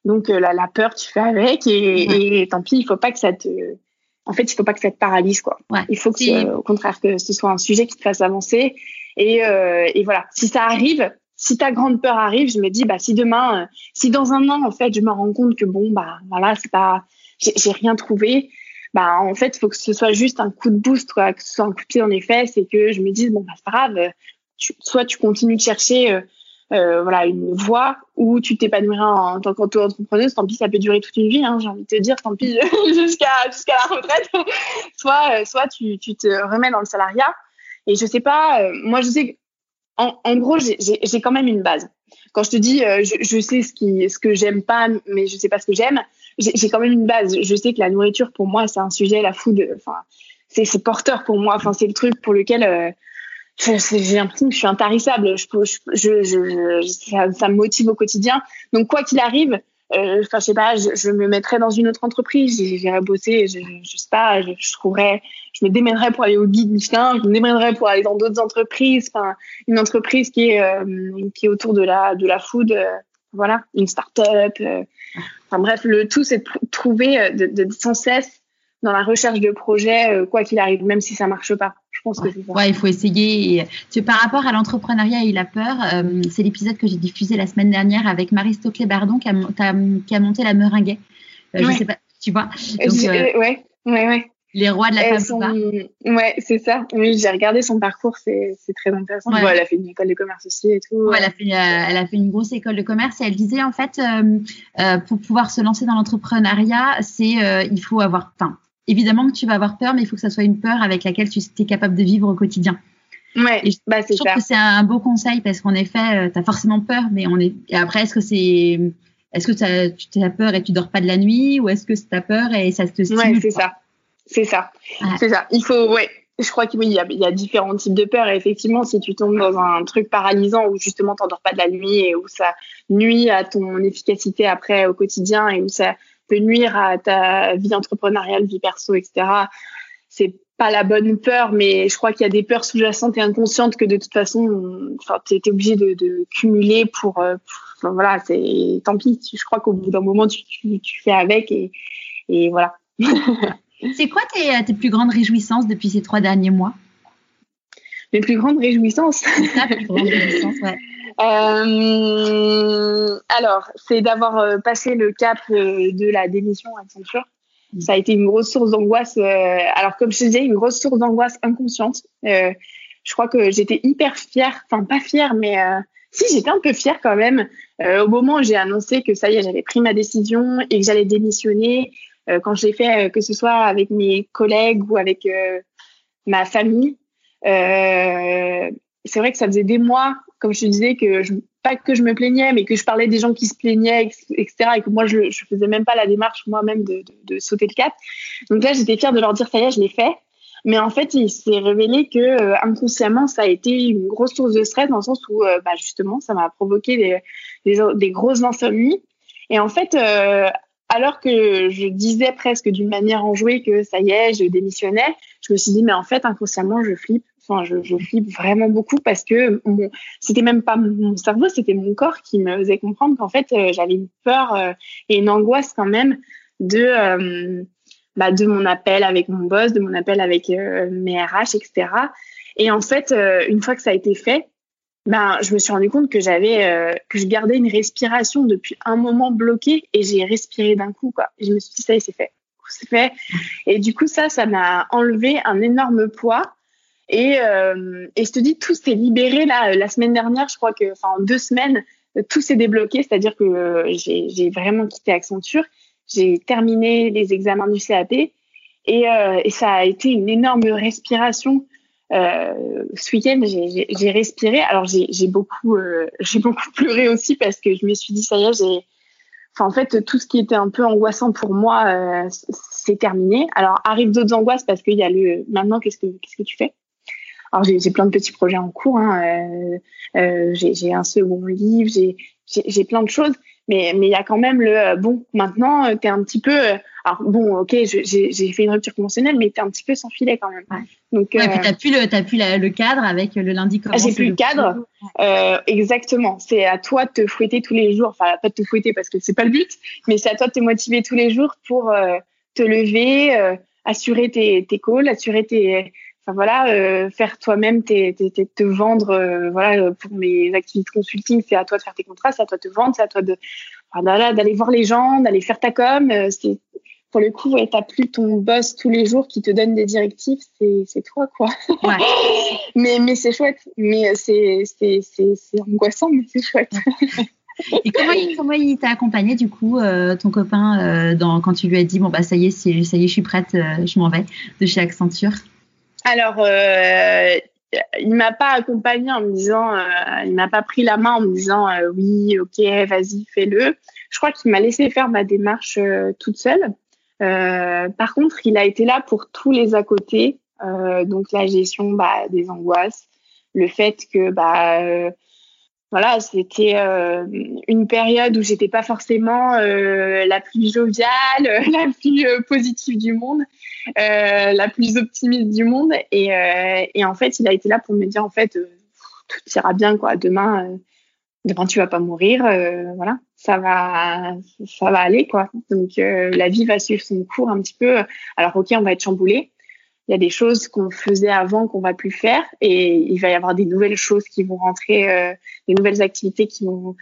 Donc la, la, peur, tu fais avec et, et, tant pis, il faut pas que ça te en fait, il faut pas que ça te paralyse, quoi. il faut que, au contraire, que ce soit un sujet qui te fasse avancer. Et, euh, et voilà, si ça arrive, si ta grande peur arrive, je me dis, bah, si demain, euh, si dans un an, en fait, je me rends compte que bon, bah, voilà, c'est pas, j'ai rien trouvé, bah, en fait, faut que ce soit juste un coup de boost, quoi, que ce soit un coup de pied dans les fesses et que je me dise, bon, bah, c'est pas grave, soit tu continues de chercher, euh, euh, voilà, une voie où tu t'épanouiras en, tant qu'auto-entrepreneuse, tant pis, ça peut durer toute une vie, hein, j'ai envie de te dire, tant pis, jusqu'à, jusqu'à la retraite, soit, soit tu, tu te remets dans le salariat. Et je sais pas, moi, je sais en, gros, j'ai quand même une base. Quand je te dis, euh, je, sais ce, qui, ce que j'aime pas, mais je sais pas ce que j'aime, j'ai quand même une base. Je sais que la nourriture, pour moi, c'est un sujet, la food, enfin, c'est porteur pour moi. Enfin, c'est le truc pour lequel euh, j'ai l'impression que je suis intarissable. Je, je, je, ça, me motive au quotidien. Donc, quoi qu'il arrive, enfin, je sais pas, je, je, me mettrais dans une autre entreprise, j'irais bosser, je, je sais pas, je, je trouverais, je me démènerais pour aller au guide Michelin, je me démènerais pour aller dans d'autres entreprises, enfin, une entreprise qui est, euh, qui est autour de la, de la food, euh, voilà, une start-up, euh, enfin bref, le tout, c'est de trouver de, de, sans cesse dans la recherche de projets, quoi qu'il arrive, même si ça marche pas. Je pense ouais. que c'est ça. Ouais, il faut essayer. Et, tu, par rapport à l'entrepreneuriat et la peur, euh, c'est l'épisode que j'ai diffusé la semaine dernière avec Marie Stoclet-Bardon qui a, qui a, monté la Meringuet. Euh, ouais. Je sais pas, tu vois. Donc, euh, ouais, ouais, ouais. Les rois de la femme son... Ouais, c'est ça. Oui, j'ai regardé son parcours, c'est très intéressant. Ouais. Bon, elle a fait une école de commerce aussi et tout. Ouais, elle, a fait, euh, elle a fait une grosse école de commerce et elle disait en fait, euh, euh, pour pouvoir se lancer dans l'entrepreneuriat, c'est il faut avoir, enfin, évidemment que tu vas avoir peur, mais il faut que ça soit une peur avec laquelle tu es capable de vivre au quotidien. Ouais, et je, bah, je trouve que c'est un beau conseil parce qu'en effet, tu as forcément peur, mais on est. Et après, est-ce que c'est. Est-ce que tu as peur et tu dors pas de la nuit ou est-ce que tu as peur et ça te stimule Ouais, c'est ça. C'est ça. Ouais. C'est ça. Il faut, ouais. Je crois qu'il oui, y, a, y a différents types de peurs. Et effectivement, si tu tombes dans un truc paralysant où justement tu dors pas de la nuit et où ça nuit à ton efficacité après au quotidien et où ça peut nuire à ta vie entrepreneuriale, vie perso, etc. C'est pas la bonne peur, mais je crois qu'il y a des peurs sous-jacentes et inconscientes que de toute façon, enfin, tu es obligé de, de, cumuler pour, euh, voilà, c'est tant pis. Je crois qu'au bout d'un moment, tu, tu, tu, fais avec et, et voilà. c'est quoi tes, tes plus grandes réjouissances depuis ces trois derniers mois? Mes plus grandes réjouissances? Plus ouais. Euh, alors, c'est d'avoir euh, passé le cap euh, de la démission à Accenture. Mmh. Ça a été une grosse source d'angoisse. Euh, alors, comme je disais, une grosse source d'angoisse inconsciente. Euh, je crois que j'étais hyper fière, enfin pas fière, mais euh, si j'étais un peu fière quand même. au moment où j'ai annoncé que ça y est, j'avais pris ma décision et que j'allais démissionner, quand je l'ai fait, que ce soit avec mes collègues ou avec ma famille, c'est vrai que ça faisait des mois comme je te disais, que je, pas que je me plaignais, mais que je parlais des gens qui se plaignaient, etc. Et que moi, je, je faisais même pas la démarche moi-même de, sauter le cap. Donc là, j'étais fière de leur dire, ça y est, je l'ai fait. Mais en fait, il s'est révélé que euh, inconsciemment, ça a été une grosse source de stress dans le sens où, euh, bah, justement, ça m'a provoqué des, des, des, grosses insomnies. Et en fait, euh, alors que je disais presque d'une manière enjouée que ça y est, je démissionnais, je me suis dit, mais en fait, inconsciemment, je flippe. Je, je flippe vraiment beaucoup parce que c'était même pas mon cerveau, c'était mon corps qui me faisait comprendre qu'en fait, euh, j'avais une peur euh, et une angoisse quand même de, euh, bah, de mon appel avec mon boss, de mon appel avec mes RH, etc. Et en fait, une fois que ça a été fait, ben, je me suis rendu compte que j'avais, que je gardais une respiration depuis un moment bloquée et j'ai respiré d'un coup, quoi. Je me suis dit, ça y est, c'est fait. C'est fait. Et du coup, ça, ça m'a enlevé un énorme poids. Et, euh, et je te dis, tout s'est libéré là, la semaine dernière. Je crois que, enfin, en deux semaines, tout s'est débloqué. C'est-à-dire que euh, j'ai vraiment quitté Accenture. J'ai terminé les examens du CAP. Et, euh, et ça a été une énorme respiration. Euh, ce week-end, j'ai respiré. Alors, j'ai beaucoup, euh, j'ai beaucoup pleuré aussi parce que je me suis dit, ça y est, j'ai. Enfin, en fait, tout ce qui était un peu angoissant pour moi, euh, c'est terminé. Alors, arrivent d'autres angoisses parce qu'il y a le maintenant, qu'est-ce que qu'est-ce que tu fais? Alors j'ai plein de petits projets en cours. Hein. Euh, euh, j'ai un second livre, j'ai plein de choses. Mais mais il y a quand même le bon. Maintenant, tu es un petit peu. Alors bon, ok, j'ai fait une rupture conventionnelle, mais tu es un petit peu sans filet quand même. Donc, ouais, puis t'as plus le, as plus le cadre avec le lundi ah, J'ai plus le cadre, euh, exactement. C'est à toi de te fouetter tous les jours. Enfin, pas de te fouetter parce que c'est pas le but, mais c'est à toi de te motiver tous les jours pour euh, te lever, euh, assurer tes, tes calls, assurer tes, enfin voilà, euh, faire toi-même, te vendre, euh, voilà, pour mes activités de consulting, c'est à toi de faire tes contrats, c'est à toi de te vendre, c'est à toi de, d'aller voir les gens, d'aller faire ta com. Euh, c'est pour le coup, ouais, t'as plus ton boss tous les jours qui te donne des directives, c'est, toi quoi. Ouais. mais mais c'est chouette, mais c'est c'est c'est, c'est angoissant, mais c'est chouette. Et comment il, comment il t'a accompagné du coup, ton copain, dans, quand tu lui as dit bon bah ça y est, ça y est, je suis prête, je m'en vais de chez Accenture? Alors, euh, il m'a pas accompagné en me disant, euh, il m'a pas pris la main en me disant euh, oui, ok, vas-y, fais-le. Je crois qu'il m'a laissé faire ma démarche euh, toute seule. par contre, il a été là pour tous les à côté, donc la gestion bah, des angoisses, le fait que bah voilà, c'était euh, une période où j'étais pas forcément euh, la plus joviale, la plus euh, positive du monde, la plus optimiste du monde. Et, et, en fait, il a été là pour me dire en fait, tout ira bien quoi. Demain, demain tu vas pas mourir, voilà, ça va, ça va aller quoi. Donc la vie va suivre son cours un petit peu. Alors ok, on va être chamboulé, il y a des choses qu'on faisait avant qu'on va plus faire et il va y avoir des nouvelles choses qui vont rentrer, euh, des nouvelles activités qui vont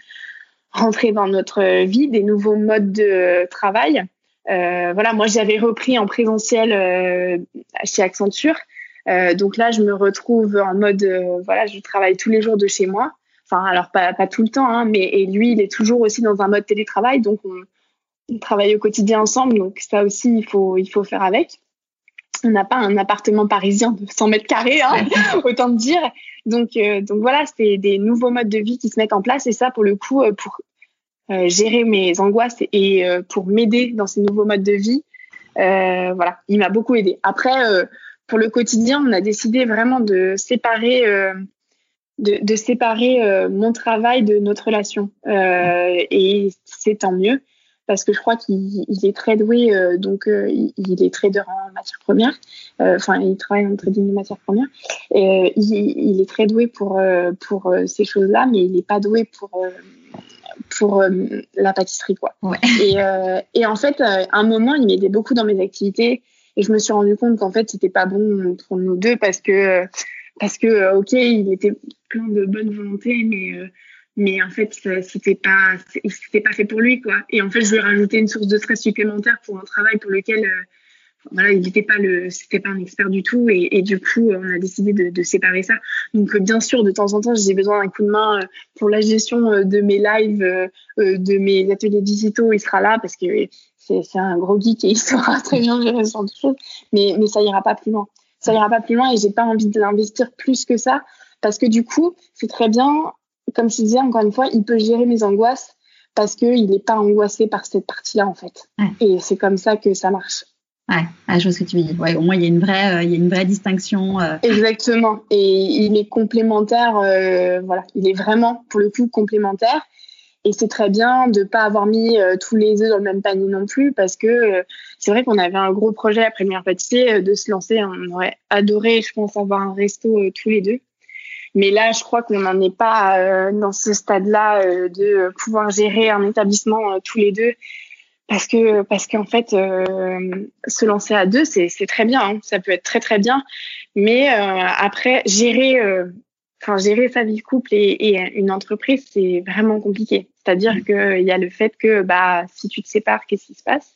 rentrer dans notre vie, des nouveaux modes de travail. Euh, voilà, moi j'avais repris en présentiel euh, chez Accenture, euh, donc là je me retrouve en mode, euh, voilà, je travaille tous les jours de chez moi. Enfin, alors pas, pas tout le temps, hein, mais et lui il est toujours aussi dans un mode télétravail, donc on, on travaille au quotidien ensemble, donc ça aussi il faut il faut faire avec on n'a pas un appartement parisien de 100 mètres carrés, hein, autant dire. Donc, euh, donc voilà, c'est des nouveaux modes de vie qui se mettent en place et ça, pour le coup, euh, pour euh, gérer mes angoisses et pour m'aider dans ces nouveaux modes de vie, voilà, il m'a beaucoup aidé. Après, pour le quotidien, on a décidé vraiment de séparer, de, de, séparer mon travail de notre relation et c'est tant mieux parce que je crois qu'il est très doué, euh, donc euh, il, est trader en matière première. Euh, enfin, il travaille en trading de matière première. Et, il, est très doué pour pour ces choses-là, mais il n'est pas doué pour pour la pâtisserie, quoi. Ouais. Et, et en fait, à un moment, il m'aidait beaucoup dans mes activités, et je me suis rendu compte qu'en fait, c'était pas bon pour nous deux parce que parce que ok, il était plein de bonne volonté, mais mais en fait c'était pas c'était pas fait pour lui quoi. Et en fait je lui ai rajouté une source de stress supplémentaire pour un travail pour lequel euh, voilà il n'était pas le c'était pas un expert du tout. Et, du coup on a décidé de, de séparer ça. Donc bien sûr de temps en temps j'ai besoin d'un coup de main euh, pour la gestion euh, de mes lives de mes ateliers digitaux. Il sera là parce que c'est un gros geek et il saura très bien gérer ce genre de choses mais mais ça ira pas plus loin. Ça ira pas plus loin et j'ai pas envie de l'investir plus que ça parce que du coup c'est très bien comme je disais, encore une fois, il peut gérer mes angoisses parce qu'il n'est pas angoissé par cette partie-là, en fait. Et c'est comme ça que ça marche. Ouais, je vois ce que tu veux dire. Ouais, au moins, il y a une vraie, euh, il y a une vraie distinction. Euh. Exactement. Et il est complémentaire, euh, voilà. Il est vraiment, pour le coup, complémentaire. Et c'est très bien de ne pas avoir mis tous les œufs dans le même panier non plus, parce que c'est vrai qu'on avait un gros projet après le meilleur pâtissier de se lancer. On aurait adoré, je pense, avoir un resto tous les deux. Mais là, je crois qu'on n'en est pas euh, dans ce stade-là euh, de pouvoir gérer un établissement euh, tous les deux. Parce que parce qu'en fait, se lancer à deux, c'est très bien. Hein. Ça peut être très très bien. Mais après, gérer, enfin gérer sa vie de couple et, une entreprise, c'est vraiment compliqué. C'est-à-dire qu'il y a le fait que bah si tu te sépares, qu'est-ce qui se passe?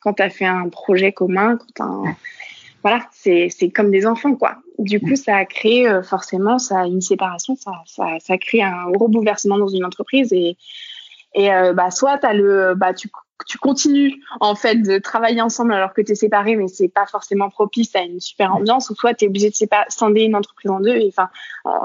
Quand tu as fait un projet commun, quand voilà, c'est comme des enfants, quoi. Du coup, ça a créé euh, forcément ça, une séparation, ça, ça, ça crée un gros bouleversement dans une entreprise et, et euh, bah, soit as le, bah, tu, tu continues en fait de travailler ensemble alors que tu es séparé, mais c'est pas forcément propice à une super ambiance, ou soit tu es obligé de scinder une entreprise en deux. Et enfin,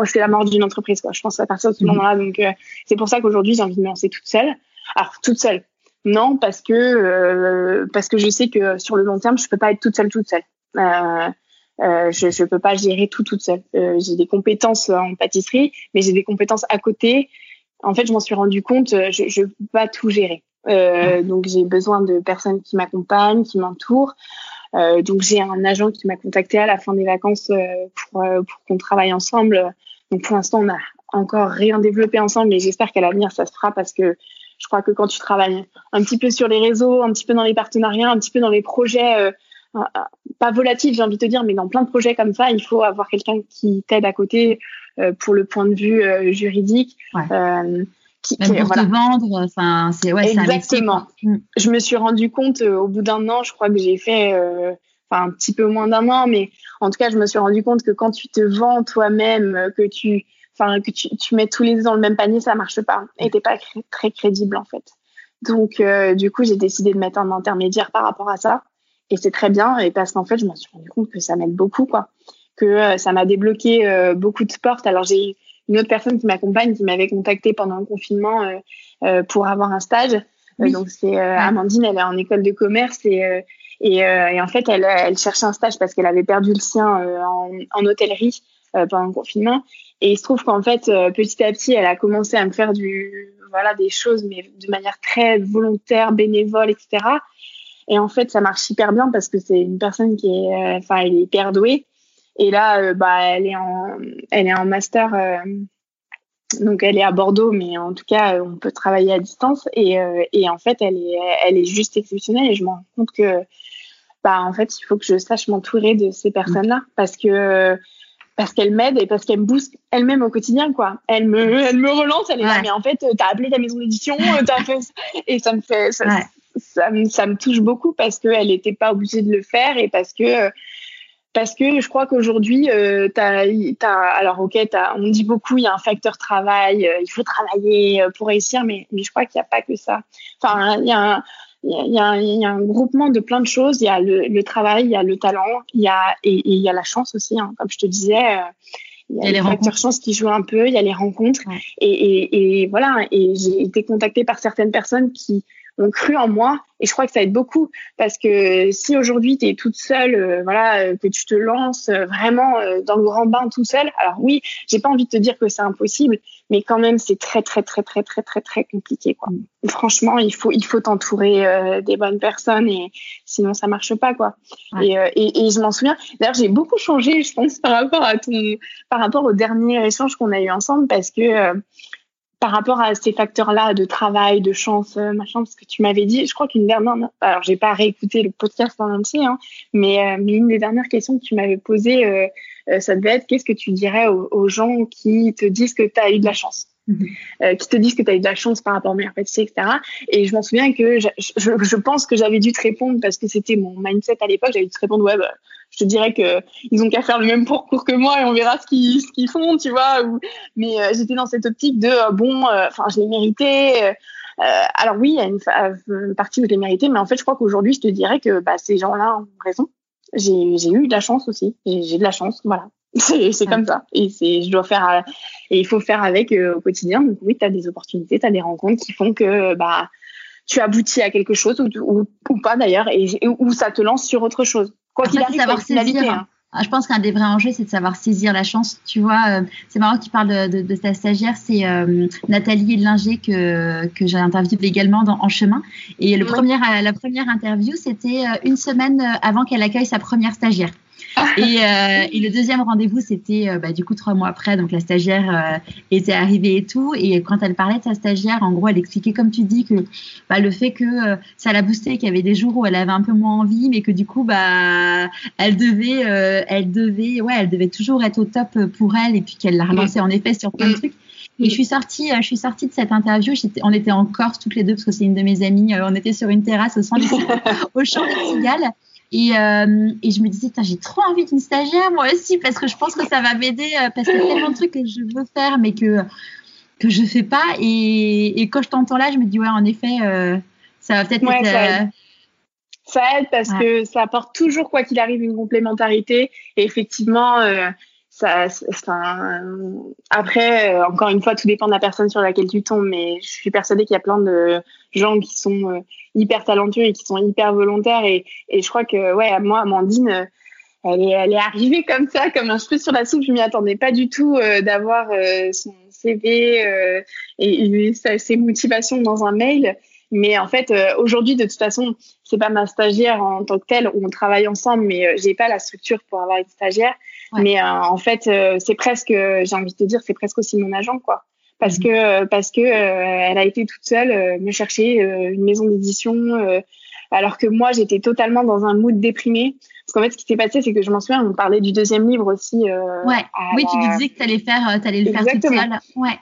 c'est la mort d'une entreprise, quoi. Je pense à partir de ce mmh. moment-là. Donc, euh, c'est pour ça qu'aujourd'hui, j'ai envie de me lancer toute seule. Alors, toute seule. Non, parce que parce que je sais que sur le long terme, je peux pas être toute seule, toute seule. Euh, euh, je ne peux pas gérer tout toute seule. Euh, j'ai des compétences en pâtisserie, mais j'ai des compétences à côté. En fait, je m'en suis rendu compte, je ne peux pas tout gérer. donc j'ai besoin de personnes qui m'accompagnent, qui m'entourent. donc j'ai un agent qui m'a contacté à la fin des vacances pour, pour qu'on travaille ensemble. Donc pour l'instant, on n'a encore rien développé ensemble, mais j'espère qu'à l'avenir, ça se fera parce que je crois que quand tu travailles un petit peu sur les réseaux, un petit peu dans les partenariats, un petit peu dans les projets, pas volatiles, j'ai envie de te dire, mais dans plein de projets comme ça, il faut avoir quelqu'un qui t'aide à côté euh, pour le point de vue juridique. qui, Même pour te vendre, enfin, c'est ouais, exactement. Mm. je me suis rendu compte au bout d'un an, je crois que j'ai fait, enfin, un petit peu moins d'un an, mais en tout cas, je me suis rendu compte que quand tu te vends toi-même, que tu enfin que tu, tu, mets tous les œufs dans le même panier, ça marche pas. Et t'es pas très crédible en fait. Donc euh, du coup, j'ai décidé de mettre un intermédiaire par rapport à ça. Et c'est très bien, et parce qu'en fait, je me suis rendu compte que ça m'aide beaucoup, quoi. Que euh, ça m'a débloqué euh, beaucoup de portes. Alors j'ai une autre personne qui m'accompagne, qui m'avait contacté pendant le confinement pour avoir un stage. donc c'est Amandine, elle est en école de commerce et et, et, en fait, elle, elle cherchait un stage parce qu'elle avait perdu le sien en, en, hôtellerie pendant le confinement. Et il se trouve qu'en fait, euh, petit à petit, elle a commencé à me faire du, voilà, des choses, mais de manière très volontaire, bénévole, etc. Et en fait, ça marche hyper bien parce que c'est une personne qui est, euh, enfin, elle est hyper douée. Et là, euh, bah, elle est en, elle est en master. donc, elle est à Bordeaux, mais en tout cas, on peut travailler à distance. Et, et en fait, elle est, elle est juste exceptionnelle. Et je me rends compte que, bah, en fait, il faut que je sache m'entourer de ces personnes-là parce que parce qu'elle m'aide et parce qu'elle me booste elle-même au quotidien quoi elle me elle me relance elle est là mais en fait t'as appelé ta maison d'édition euh, t'as fait et ça me fait ça, ça, me, ça, me touche beaucoup parce qu'elle n'était pas obligée de le faire et parce que parce que je crois qu'aujourd'hui euh, t'as, t'as alors ok t'as, on dit beaucoup il y a un facteur travail euh, il faut travailler euh, pour réussir mais mais je crois qu'il n'y a pas que ça enfin il y a un, il y, a, il y, a, un groupement de plein de choses. Il y a le, le, travail, il y a le talent, il y a et, et il y a la chance aussi. Hein. Comme je te disais, euh, il y a, les facteurs chance qui jouent un peu. Il y a les rencontres et, et, et, voilà. Et j'ai été contactée par certaines personnes qui ont cru en moi et je crois que ça aide beaucoup parce que si aujourd'hui tu es toute seule, euh, voilà, euh, que tu te lances euh, vraiment dans le grand bain tout seul, alors oui, j'ai pas envie de te dire que c'est impossible, mais quand même c'est très très très très très très très compliqué quoi. Franchement, il faut il faut t'entourer des bonnes personnes et sinon ça marche pas quoi. Et, et, et, je m'en souviens. D'ailleurs, j'ai beaucoup changé, je pense, par rapport à ton par rapport au dernier échange qu'on a eu ensemble parce que par rapport à ces facteurs-là de travail, de chance, euh, machin, parce que tu m'avais dit, je crois qu'une dernière, alors j'ai pas réécouté le podcast en entier, hein, mais, euh, une des dernières questions que tu m'avais posées, euh, ça devait être qu'est-ce que tu dirais aux, gens qui te disent que tu as eu de la chance? Mm-hmm. qui te disent que tu as eu de la chance par rapport au meilleur pâtissier, etc. Et je m'en souviens que je, pense que j'avais dû te répondre parce que c'était mon mindset à l'époque. J'avais dû te répondre, ouais, bah, je te dirais que ils ont qu'à faire le même parcours que moi et on verra ce qu'ils qu'ils font, tu vois. Mais euh, j'étais dans cette optique de euh, bon, euh, enfin, je l'ai mérité. alors oui, il y a une, partie où je l'ai mérité, mais en fait, je crois qu'aujourd'hui, je te dirais que bah, ces gens-là ont raison. J'ai eu de la chance aussi. J'ai de la chance, voilà. C'est c'est comme ça. Et c'est je dois faire et il faut faire avec au quotidien. Donc oui, tu as des opportunités, tu as des rencontres qui font que bah tu aboutis à quelque chose ou, ou, ou pas d'ailleurs et, et où ça te lance sur autre chose. Quoi qu'il arrive, savoir saisir. Hein. Ah, je pense qu'un des vrais enjeux, c'est de savoir saisir la chance. Tu vois, euh, c'est marrant que tu parles de, de, de ta stagiaire, c'est euh, Nathalie Linger que, que j'ai interviewé également dans En chemin. Et le premier, euh, la première interview, c'était une semaine avant qu'elle accueille sa première stagiaire. Et, euh, et, le deuxième rendez-vous, c'était euh, bah, du coup trois mois après. Donc la stagiaire euh, était arrivée et tout. Et quand elle parlait de sa stagiaire, en gros, elle expliquait, comme tu dis, que bah, le fait que euh, ça l'a boosté, qu'il y avait des jours où elle avait un peu moins envie, mais que du coup, bah, elle devait, elle devait, ouais, elle devait toujours être au top pour elle, et puis qu'elle l'a relancé en effet sur plein de trucs. Et je suis sortie, je suis sortie de cette interview. On était en Corse toutes les deux parce que c'est une de mes amies. On était sur une terrasse au, au champ des cigales. Et, euh, et je me disais, j'ai trop envie d'une stagiaire, moi aussi, parce que je pense que ça va m'aider, euh, parce qu'il y a tellement de trucs que je veux faire, mais que, que je fais pas. Et, et quand je t'entends là, je me dis, ouais, en effet, euh, ça va peut-être être. Ça aide. ça aide. parce que ça apporte toujours, quoi qu'il arrive, une complémentarité. Et effectivement, ça, après, euh, encore une fois, tout dépend de la personne sur laquelle tu tombes, mais je suis persuadée qu'il y a plein de gens qui sont euh, hyper talentueux et qui sont hyper volontaires. Et, et je crois que, ouais, moi, Amandine, euh, elle est, elle est arrivée comme ça, comme un cheveu sur la soupe. Je m'y attendais pas du tout d'avoir son CV et, ses motivations dans un mail. Mais en fait, euh, aujourd'hui, de toute façon, c'est pas ma stagiaire en tant que telle, où on travaille ensemble, mais euh, j'ai pas la structure pour avoir une stagiaire. Mais euh, en fait, c'est presque, j'ai envie de te dire, c'est presque aussi mon agent, quoi. Parce mhm. que parce que elle a été toute seule me chercher une maison d'édition, alors que moi j'étais totalement dans un mood déprimé. Parce qu'en fait, ce qui s'est passé, c'est que je m'en souviens, on parlait du deuxième livre aussi. ouais. Oui, tu disais que tu allais faire, allais le faire toute seule. Ouais.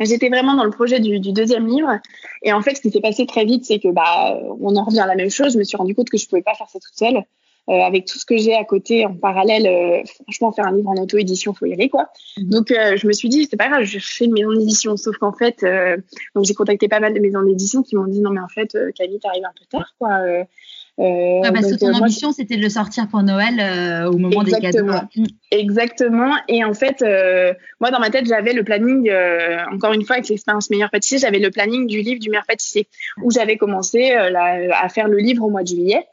J'étais vraiment dans le projet du, du, deuxième livre. Et en fait, ce qui s'est passé très vite, c'est que bah, on en revient à la même chose. Je me suis rendu compte que je pouvais pas faire ça toute seule. Euh, avec tout ce que j'ai à côté en parallèle, euh, franchement, faire un livre en auto-édition, faut y aller, quoi. Mhm. Donc, euh, je me suis dit, c'est pas grave, je fais une maison d'édition. Sauf qu'en fait, euh, donc j'ai contacté pas mal de maisons d'édition qui m'ont dit, non, mais en fait, Camille, t'arrives un peu tard, quoi. Euh, parce que ton euh, ambition, c'était de le sortir pour Noël euh, au moment des cadeaux. Mm. Exactement. Et en fait, moi, dans ma tête, j'avais le planning, encore une fois, avec l'expérience meilleur pâtissier, j'avais le planning du livre du meilleur pâtissier, où j'avais commencé à faire le livre au mois de juillet.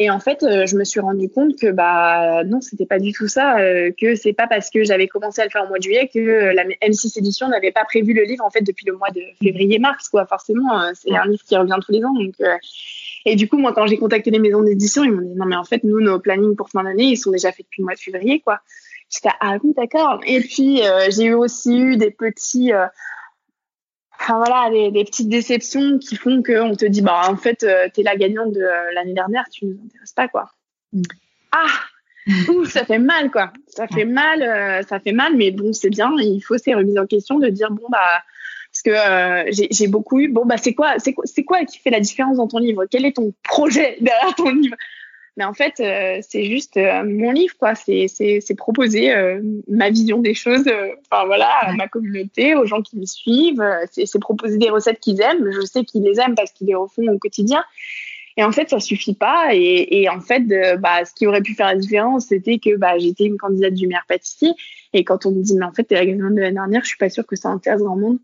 Et en fait, je me suis rendu compte que bah non, c'était pas du tout ça. que c'est pas parce que j'avais commencé à le faire au mois de juillet que la M6 édition n'avait pas prévu le livre en fait depuis le mois de février-mars quoi. Forcément, c'est un livre qui revient tous les ans. Donc et du coup, moi, quand j'ai contacté les maisons d'édition, ils m'ont dit non, mais en fait, nous, nos plannings pour fin d'année, ils sont déjà faits depuis le mois de février, quoi. J'étais ah oui, d'accord. Et puis, euh, j'ai eu aussi eu des petits. Euh, enfin voilà, des, des, petites déceptions qui font qu'on te dit, bah en fait, euh, t'es la gagnante de l'année dernière, tu nous intéresses pas, quoi. Mm. Ah, Ouh, ça fait mal, quoi. Ça fait mal, ça fait mal, mais bon, c'est bien. Il faut ces remises en question de dire, bon, bah, parce que euh, j'ai beaucoup eu bon bah c'est quoi c'est quoi c'est quoi qui fait la différence dans ton livre? Quel est ton projet derrière ton livre? Mais en fait euh, c'est juste euh, mon livre quoi. C'est proposer ma vision des choses enfin voilà à ma communauté aux gens qui me suivent. C'est proposer des recettes qu'ils aiment. Je sais qu'ils les aiment parce qu'ils les refont au quotidien. Et en fait, ça suffit pas. Et, et en fait, bah, ce qui aurait pu faire la différence, c'était que bah, j'étais une candidate du meilleur pâtissier. Et quand on me dit, mais en fait, t'es la gagnante de l'année dernière, je suis pas sûre que ça intéresse grand monde.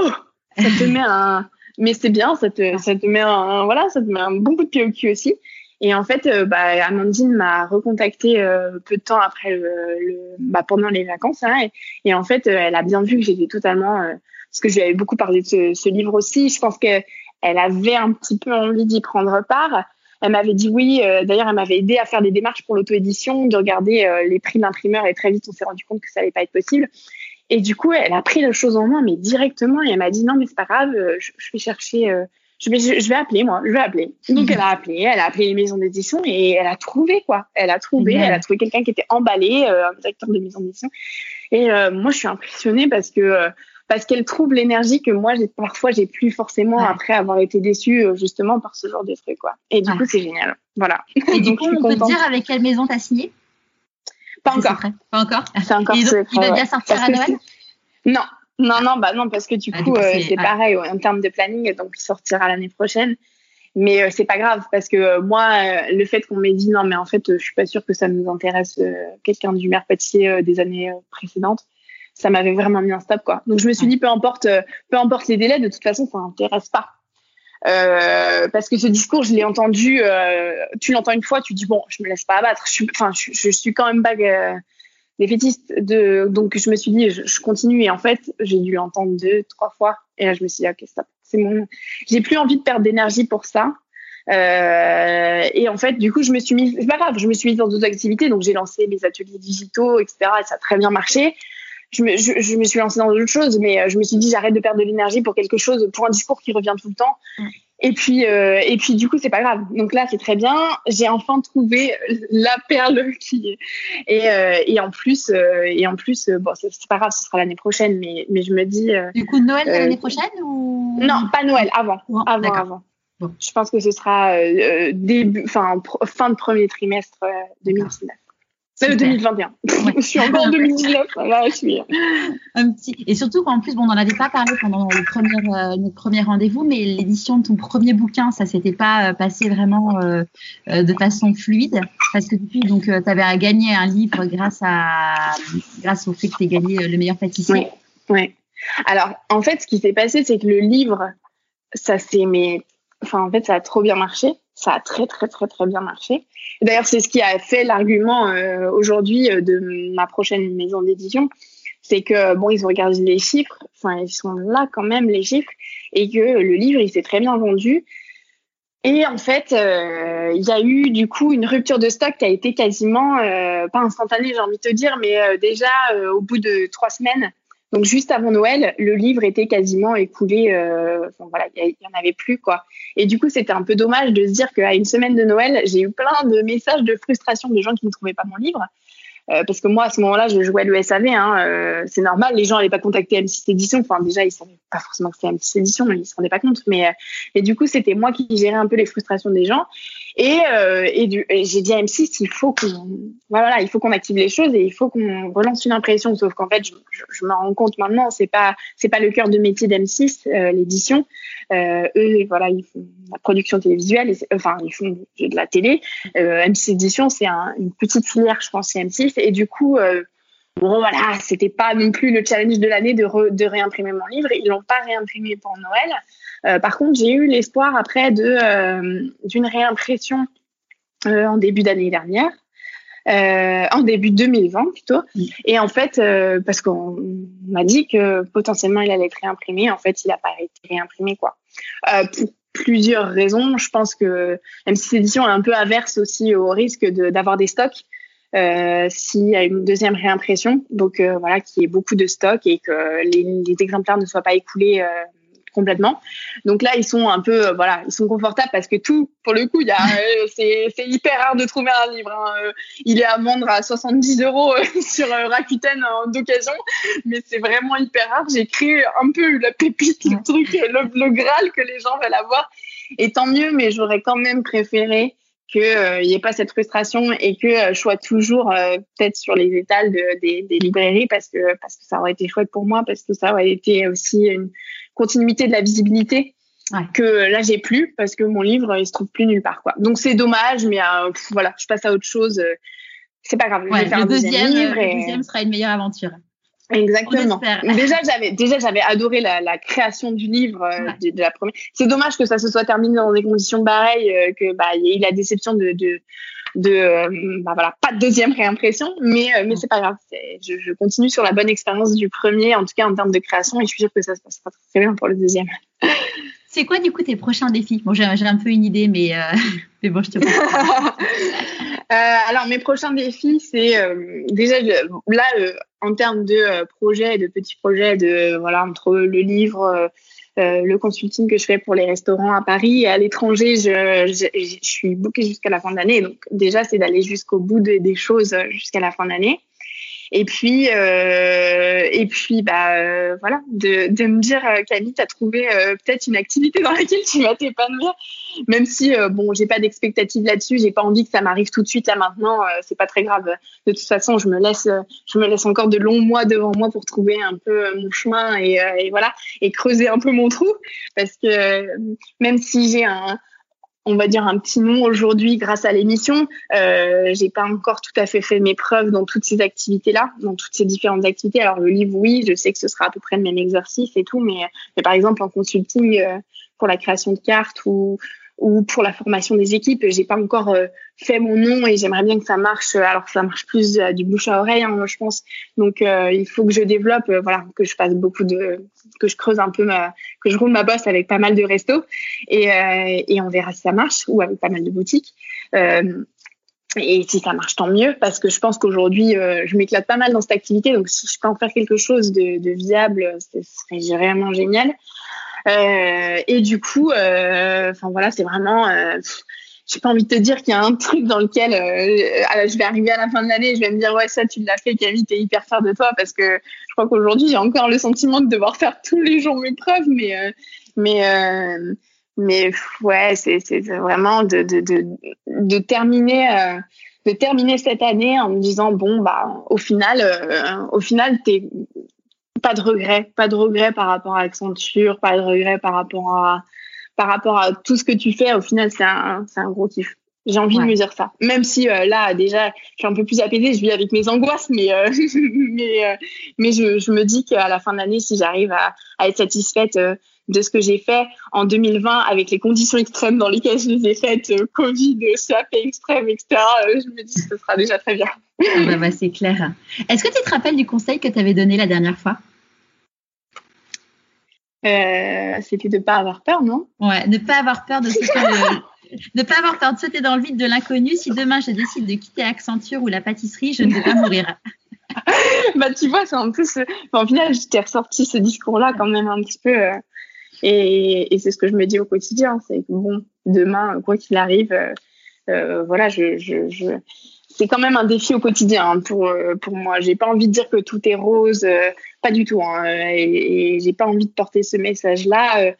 Oh, ça te met un, mais c'est bien, ça te, ça te met un, voilà, ça te met un bon coup de pied au cul aussi. Et en fait, euh, bah, Amandine m'a recontacté euh, peu de temps après le, bah, pendant les vacances, hein, et, en fait, euh, elle a bien vu que j'étais totalement, parce que je lui avais beaucoup parlé de ce, livre aussi. Je pense qu'elle avait un petit peu envie d'y prendre part. Elle m'avait dit oui. D'ailleurs, elle m'avait aidé à faire des démarches pour l'auto-édition, de regarder les prix d'imprimeur, et très vite, on s'est rendu compte que ça allait pas être possible. Et du coup, elle a pris la chose en main, mais directement, et elle m'a dit non, mais c'est pas grave, je, vais chercher, je, vais, je, vais appeler moi, je vais appeler. Donc elle a appelé, elle a appelé les maisons d'édition et elle a trouvé quoi. Elle a trouvé, elle a trouvé quelqu'un qui était emballé, euh, un directeur de maison d'édition. Et moi, je suis impressionnée parce que parce qu'elle trouve l'énergie que moi, j'ai parfois, j'ai plus forcément après avoir été déçue justement par ce genre de truc quoi. Et du coup, c'est génial. Voilà. Et du coup, on peut dire avec quelle maison t'as signé? Pas encore. Pas encore? C'est encore. il va bien sortir à Noël? Non, non, non, bah non, parce que du ah, coup, euh, c'est pareil en termes de planning, donc il sortira l'année prochaine. Mais euh, c'est pas grave parce que euh, moi, le fait qu'on m'ait dit non, mais en fait, je suis pas sûre que ça nous intéresse quelqu'un du maire pâtissier des années précédentes, ça m'avait vraiment mis un stop quoi. Donc je me suis dit peu importe, peu importe les délais, de toute façon, ça m'intéresse pas. Euh, parce que ce discours, je l'ai entendu, euh, tu l'entends une fois, tu dis bon, je me laisse pas abattre. Je suis, enfin, je, je, suis quand même pas euh, défaitiste de, donc je me suis dit, je, continue et en fait, j'ai dû l'entendre deux, trois fois et là je me suis dit ok, stop, c'est mon, j'ai plus envie de perdre d'énergie pour ça. Euh, et en fait, du coup, je me suis mise, c'est pas grave, je me suis mise dans d'autres activités, donc j'ai lancé mes ateliers digitaux, etc. Et ça a très bien marché je me, je, me suis lancée dans d'autres choses, mais euh, je me suis dit j'arrête de perdre de l'énergie pour quelque chose, pour un discours qui revient tout le temps. Et puis, euh, et puis du coup, c'est pas grave. Donc là, c'est très bien. J'ai enfin trouvé la perle qui et, euh, et en plus, et en plus, bon, c'est pas grave, ce sera l'année prochaine, mais mais je me dis. du coup, Noël l'année prochaine ou? Non, pas Noël, avant, avant, avant. Je pense que ce sera début, enfin fin de premier trimestre 2019. C'est 2021. je suis encore en 2019. Là, je suis... Un petit. Et surtout qu'en plus, bon, on n'en avait pas parlé pendant le premier, euh, notre premier rendez-vous, mais l'édition de ton premier bouquin, ça s'était pas euh, passé vraiment euh, de façon fluide, parce que depuis, donc, tu avais gagné un livre grâce à, grâce au fait que tu gagné le meilleur pâtissier. Oui. oui. Alors, en fait, ce qui s'est passé, c'est que le livre, ça s'est, mais, enfin, en fait, ça a trop bien marché ça a très très très très bien marché. D'ailleurs, c'est ce qui a fait l'argument euh, aujourd'hui euh, de ma prochaine maison d'édition, c'est que bon, ils ont regardé les chiffres, enfin ils sont là quand même les chiffres, et que le livre il s'est très bien vendu. Et en fait, euh, il y a eu du coup une rupture de stock qui a été quasiment pas instantanée, j'ai envie de te dire, mais déjà au bout de trois semaines. Donc juste avant Noël, le livre était quasiment écoulé. Enfin, voilà, il y, en avait plus quoi. Et du coup, c'était un peu dommage de se dire qu'à une semaine de Noël, j'ai eu plein de messages de frustration de gens qui ne trouvaient pas mon livre. Euh, parce que moi, à ce moment-là, je jouais le SAV. Hein, euh, c'est normal, les gens n'allaient pas contacter M6 Édition. Enfin, déjà, ils savaient pas forcément que c'était M6 Édition, mais ils se rendaient pas compte. Mais euh, et du coup, c'était moi qui gérais un peu les frustrations des gens. Et, euh, et, et j'ai dit à M6, il faut qu'on voilà, il faut qu'on active les choses et il faut qu'on relance une impression. Sauf qu'en fait, je, je, je, me rends compte maintenant, c'est pas c'est pas le cœur de métier d'M6, euh, l'édition. Euh, eux, voilà, ils font la production télévisuelle, enfin, ils font de la télé. Euh, M6 Édition, c'est un, une petite filière, je pense, chez M6. Et du coup, euh, bon, voilà, c'était pas non plus le challenge de l'année de, re, de réimprimer mon livre. Ils l'ont pas réimprimé pour Noël. Euh, par contre, j'ai eu l'espoir après de euh, d'une réimpression euh, en début d'année dernière. En début 2020 plutôt. Mm. Et en fait, parce qu'on m'a dit que potentiellement il allait être réimprimé, en fait, il n'a pas été réimprimé quoi. Pour plusieurs raisons, je pense que M6 Édition est un peu averse aussi au risque d'avoir des stocks. Euh, s'il y a une deuxième réimpression, donc voilà, qu'il y ait beaucoup de stocks et que les, les exemplaires ne soient pas écoulés complètement. Donc là, ils sont un peu, euh, voilà, ils sont confortables parce que tout, pour le coup, il y a, euh, c'est, c'est hyper rare de trouver un livre. Hein. Euh, il est à vendre à 70 euros sur Rakuten d'occasion, mais c'est vraiment hyper rare. J'ai créé un peu la pépite, le truc, le, le Graal que les gens veulent avoir. Et tant mieux, mais j'aurais quand même préféré qu'il n'y ait pas cette frustration et que je sois toujours peut-être sur les étals de, des, des, librairies parce que parce que ça aurait été chouette pour moi parce que ça aurait été aussi une, continuité de la visibilité ouais. que là j'ai plus parce que mon livre il se trouve plus nulle part quoi. Donc c'est dommage, mais euh, pff, voilà, je passe à autre chose. Euh, c'est pas grave. Ouais, je vais faire le un deuxième, deuxième livre. Et... Le deuxième sera une meilleure aventure. Exactement. Déjà, j'avais déjà j'avais adoré la, la, création du livre euh, ouais. de, de, la première. C'est dommage que ça se soit terminé dans des conditions pareilles, euh, que bah il y ait eu la déception de de, de euh, bah voilà pas de deuxième réimpression, mais euh, mais c'est pas grave. Je, je, continue sur la bonne expérience du premier, en tout cas en termes de création, et je suis sûre que ça se passera très bien pour le deuxième. C'est quoi du coup tes prochains défis? Bon, j'ai un peu une idée, mais, euh, mais bon, je te Alors, mes prochains défis, c'est euh, déjà là, euh, en termes de euh, projets, de petits projets, de voilà entre le livre, le consulting que je fais pour les restaurants à Paris et à l'étranger, je, je, je, suis bookée jusqu'à la fin de l'année. Donc déjà, c'est d'aller jusqu'au bout de, des choses jusqu'à la fin d'année. Et puis, euh, et puis, bah, euh, voilà, de, me dire, euh, Camille, tu as trouvé peut-être une activité dans laquelle tu vas t'épanouir, même si, bon, j'ai pas d'expectative là-dessus, j'ai pas envie que ça m'arrive tout de suite là maintenant, c'est pas très grave. De toute façon, je me laisse, je me laisse encore de longs mois devant moi pour trouver un peu mon chemin et voilà, et creuser un peu mon trou, parce que même si j'ai un on va dire un petit nom aujourd'hui grâce à l'émission. Euh, j'ai pas encore tout à fait fait mes preuves dans toutes ces activités-là, dans toutes ces différentes activités. Alors le livre, oui, je sais que ce sera à peu près le même exercice et tout, mais, mais par exemple en consulting euh, pour la création de cartes ou ou pour la formation des équipes. J'ai pas encore euh, fait mon nom et j'aimerais bien que ça marche. Alors ça marche plus euh, du bouche à oreille, hein, je pense. Donc euh, il faut que je développe, euh, voilà, que je fasse beaucoup de, que je creuse un peu ma, que je roule ma bosse avec pas mal de restos et euh, et on verra si ça marche ou avec pas mal de boutiques. et si ça marche, tant mieux, parce que je pense qu'aujourd'hui, je m'éclate pas mal dans cette activité. Donc, si je peux en faire quelque chose de, de viable, ce serait vraiment génial. Euh, et du coup, euh, enfin voilà, c'est vraiment euh, j'ai pas envie de te dire qu'il y a un truc dans lequel euh, je vais arriver à la fin de l'année je vais me dire ouais ça tu l'as fait Camille t'es hyper fière de toi parce que je crois qu'aujourd'hui j'ai encore le sentiment de devoir faire tous les jours mes preuves mais euh, mais euh, mais ouais c'est c'est vraiment de de de, de terminer de terminer cette année en me disant bon bah au final au final t'es pas de regret, pas de regret par rapport à Accenture, pas de regret par rapport à par rapport à tout ce que tu fais. Au final, c'est un c'est un gros kiff. J'ai envie ouais. de me dire ça. Même si euh, là déjà, je suis un peu plus apaisée, je vis avec mes angoisses, mais euh, mais euh, mais je, je me dis qu'à la fin de l'année, si j'arrive à, à être satisfaite de ce que j'ai fait en 2020 avec les conditions extrêmes dans lesquelles je les ai faites, Covid, CAP extrême, etc. je me dis que ce sera déjà très bien. Ah bah, bah, c'est clair. Est-ce que tu te rappelles du conseil que tu avais donné la dernière fois? C'était de ne pas avoir peur, non? Ouais, ne pas avoir peur de sauter ne pas avoir peur de sauter dans le vide de l'inconnu. Si demain je décide de quitter Accenture ou la pâtisserie, je ne vais pas mourir. bah, tu vois, c'est en plus, en final, je t'ai ressorti ce discours-là quand même un petit peu. Euh, et, c'est ce que je me dis au quotidien. C'est que bon, demain, quoi qu'il arrive, euh, euh, voilà, je, je, c'est quand même un défi au quotidien hein, pour, pour moi. J'ai pas envie de dire que tout est rose, pas du tout. Hein, et, j'ai pas envie de porter ce message-là.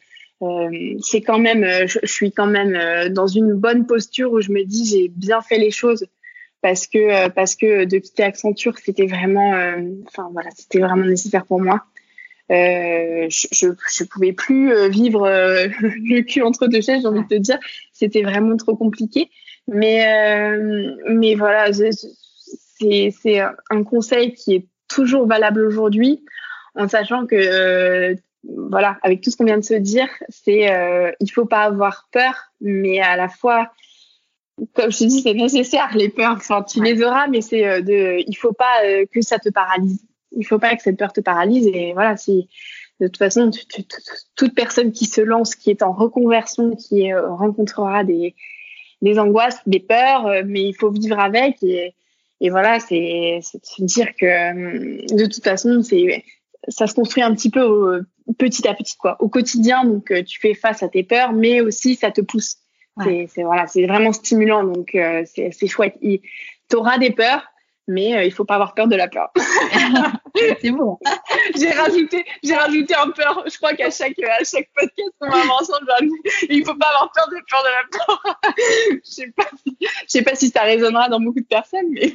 c'est quand même, je, suis quand même dans une bonne posture où je me dis j'ai bien fait les choses parce que euh, parce que de quitter Accenture, c'était vraiment, euh, enfin voilà, c'était vraiment nécessaire pour moi. Euh, je, je pouvais plus vivre le cul entre deux chaises, j'ai envie de te dire. C'était vraiment trop compliqué. Mais mais voilà, c'est c'est un conseil qui est toujours valable aujourd'hui, en sachant que voilà, avec tout ce qu'on vient de se dire, c'est il faut pas avoir peur, mais à la fois comme je te dis, c'est nécessaire les peurs. Enfin, tu les auras, mais c'est euh, de, il faut pas euh, que ça te paralyse. Il faut pas que cette peur te paralyse. Et voilà, si de toute façon, toute personne qui se lance, qui est en reconversion, qui euh, rencontrera des, des angoisses, des peurs, mais il faut vivre avec. Et, et voilà, c'est se dire que de toute façon, c'est ça se construit un petit peu petit à petit, quoi, au quotidien. Donc, tu fais face à tes peurs, mais aussi ça te pousse c'est voilà, c'est vraiment stimulant, donc euh, c'est chouette. Tu auras des peurs, mais euh, il faut pas avoir peur de la peur. c'est bon. j'ai rajouté, j'ai rajouté un peur. Je crois qu'à chaque à chaque podcast on va ensemble, il faut pas avoir peur de peur de la peur. je sais pas, je sais pas si ça résonnera dans beaucoup de personnes, mais.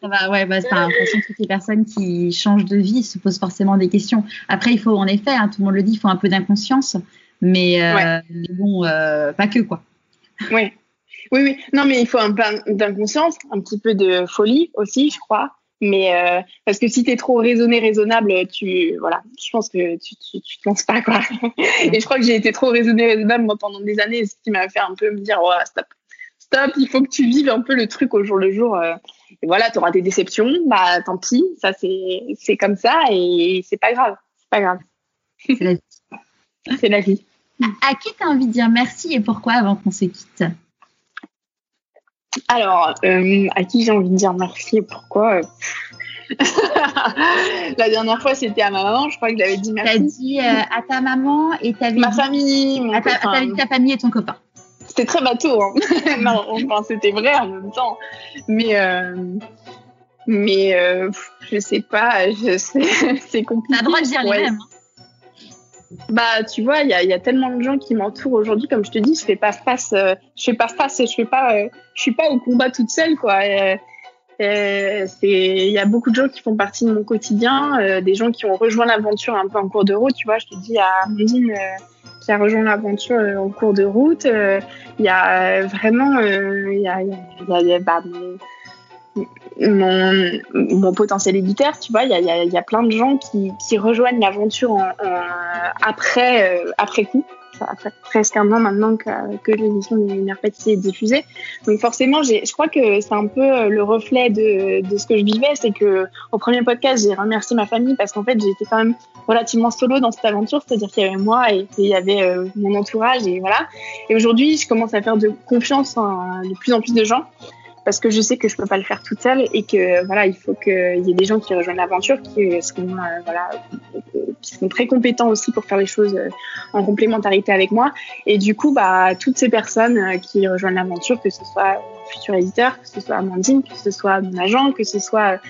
ça va. Ouais, bah, ça, que toutes les personnes qui changent de vie se posent forcément des questions. Après, il faut en effet, hein, tout le monde le dit, il faut un peu d'inconscience. Mais, euh, bon, euh, pas que quoi. Oui. Oui, oui. Non, mais il faut un peu d'inconscience, un petit peu de folie aussi, je crois. Mais euh, parce que si tu es trop raisonné, raisonnable, tu voilà, je pense que tu, tu, tu te lances pas quoi. Et je crois que j'ai été trop raisonné, raisonnable moi pendant des années, ce qui m'a fait un peu me dire stop, stop, il faut que tu vives un peu le truc au jour le jour. et voilà, tu auras des déceptions, bah tant pis, ça c'est c'est comme ça et c'est pas grave, c'est pas grave. C'est la vie. c'est la vie. À qui tu as envie de dire merci et pourquoi avant qu'on se quitte? Alors, euh, à qui j'ai envie de dire merci et pourquoi La dernière fois, c'était à ma maman. Je crois que j'avais dit merci. Tu as dit euh, à ta maman et ta Ma famille. Mon à ta, ta, famille et ton copain. C'était très bateau. Hein. non, enfin, c'était vrai en même temps. Mais. Euh, mais je sais pas, je sais, c'est compliqué. T'as le droit de dire les mêmes. Hein. Bah, tu vois, il y a, tellement de gens qui m'entourent aujourd'hui, comme je te dis, je fais pas face, euh, je fais pas face, je fais pas, euh, je suis pas au combat toute seule, quoi. Euh, il y a beaucoup de gens qui font partie de mon quotidien, des gens qui ont rejoint l'aventure un peu en cours de route, tu vois. Je te dis à Amandine qui a rejoint l'aventure en cours de route, il y a vraiment, il y a, mon, potentiel éditeur, tu vois, il y a, plein de gens qui, rejoignent l'aventure euh, après coup. Ça fait presque un an maintenant que, que l'émission des Mères est diffusée. Donc forcément, je crois que c'est un peu le reflet de, ce que je vivais. C'est que au premier podcast, j'ai remercié ma famille parce qu'en fait, j'étais quand même relativement solo dans cette aventure. C'est-à-dire qu'il y avait moi et, il y avait euh, mon entourage et voilà. Et aujourd'hui, je commence à faire de confiance en de plus en plus de gens parce que je sais que je peux pas le faire toute seule et que voilà, il faut qu'il y ait des gens qui rejoignent l'aventure, qui sont euh, sont très compétents aussi pour faire les choses euh, en complémentarité avec moi. Et du coup, bah toutes ces personnes euh, qui rejoignent l'aventure, que ce soit futur éditeur, que ce soit Amandine, que ce soit mon agent, que ce soit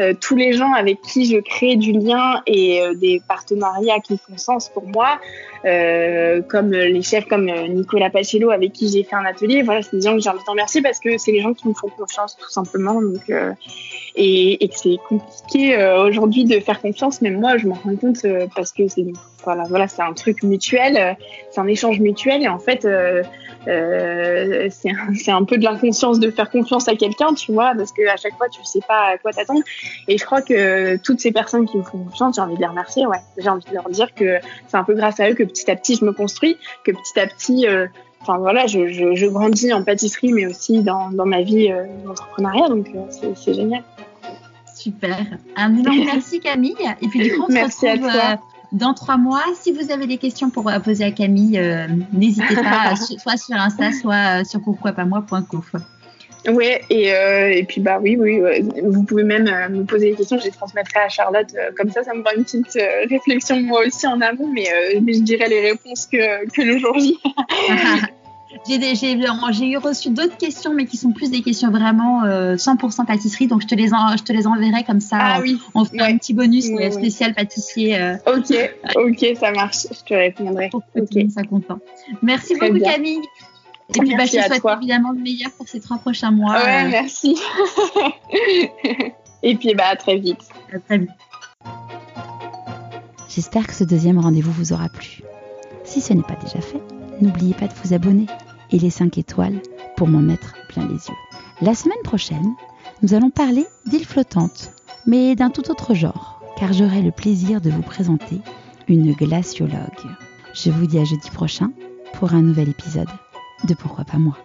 euh, tous les gens avec qui je crée du lien et euh, des partenariats qui font sens pour moi, euh, comme les chefs comme Nicolas Pachello avec qui j'ai fait un atelier. Voilà, c'est des gens que j'ai envie de remercier parce que c'est les gens qui me font confiance tout simplement. Donc, et, et, que c'est compliqué aujourd'hui de faire confiance, même moi je m'en rends compte parce que c'est voilà, voilà c'est un truc mutuel, c'est un échange mutuel et en fait euh, c'est un, un, peu de l'inconscience de faire confiance à quelqu'un, tu vois, parce que à chaque fois tu sais pas à quoi t'attendre. Et je crois que toutes ces personnes qui me font confiance, j'ai envie de les remercier, ouais. J'ai envie de leur dire que c'est un peu grâce à eux que petit à petit je me construis, que petit à petit, euh, enfin voilà, je, je, je, grandis en pâtisserie, mais aussi dans, dans ma vie euh, d'entrepreneuriat, donc euh, c'est génial. Super. Un énorme merci Camille. Et puis du coup, on merci se retrouve dans trois mois. Si vous avez des questions pour poser à Camille, euh, n'hésitez pas, soit sur Insta, soit sur pourquoipasmoi.co. Oui, et, euh, et puis bah oui, oui, vous pouvez même euh, me poser des questions, je les transmettrai à Charlotte. comme ça, ça me fera une petite réflexion moi aussi en amont, mais, mais je dirai les réponses que, que le jour J. J'ai eu reçu d'autres questions, mais qui sont plus des questions vraiment 100% euh, pâtisserie. Donc, je te les, je te les enverrai comme ça. Ah, oui. On fait un petit bonus spécial pâtissier. Euh. Ok, ok, ça marche. Je te répondrai. Ok, ça content. Merci beaucoup, Camille. Et puis, bah, je te souhaite évidemment le meilleur pour ces trois prochains mois. Ouais, euh. merci. Et puis, bah, à très vite. À très vite. J'espère que ce deuxième rendez-vous vous aura plu. Si ce n'est pas déjà fait, n'oubliez pas de vous abonner et les 5 étoiles pour m'en mettre plein les yeux. La semaine prochaine, nous allons parler d'îles flottantes, mais d'un tout autre genre, car j'aurai le plaisir de vous présenter une glaciologue. Je vous dis à jeudi prochain pour un nouvel épisode de Pourquoi pas moi.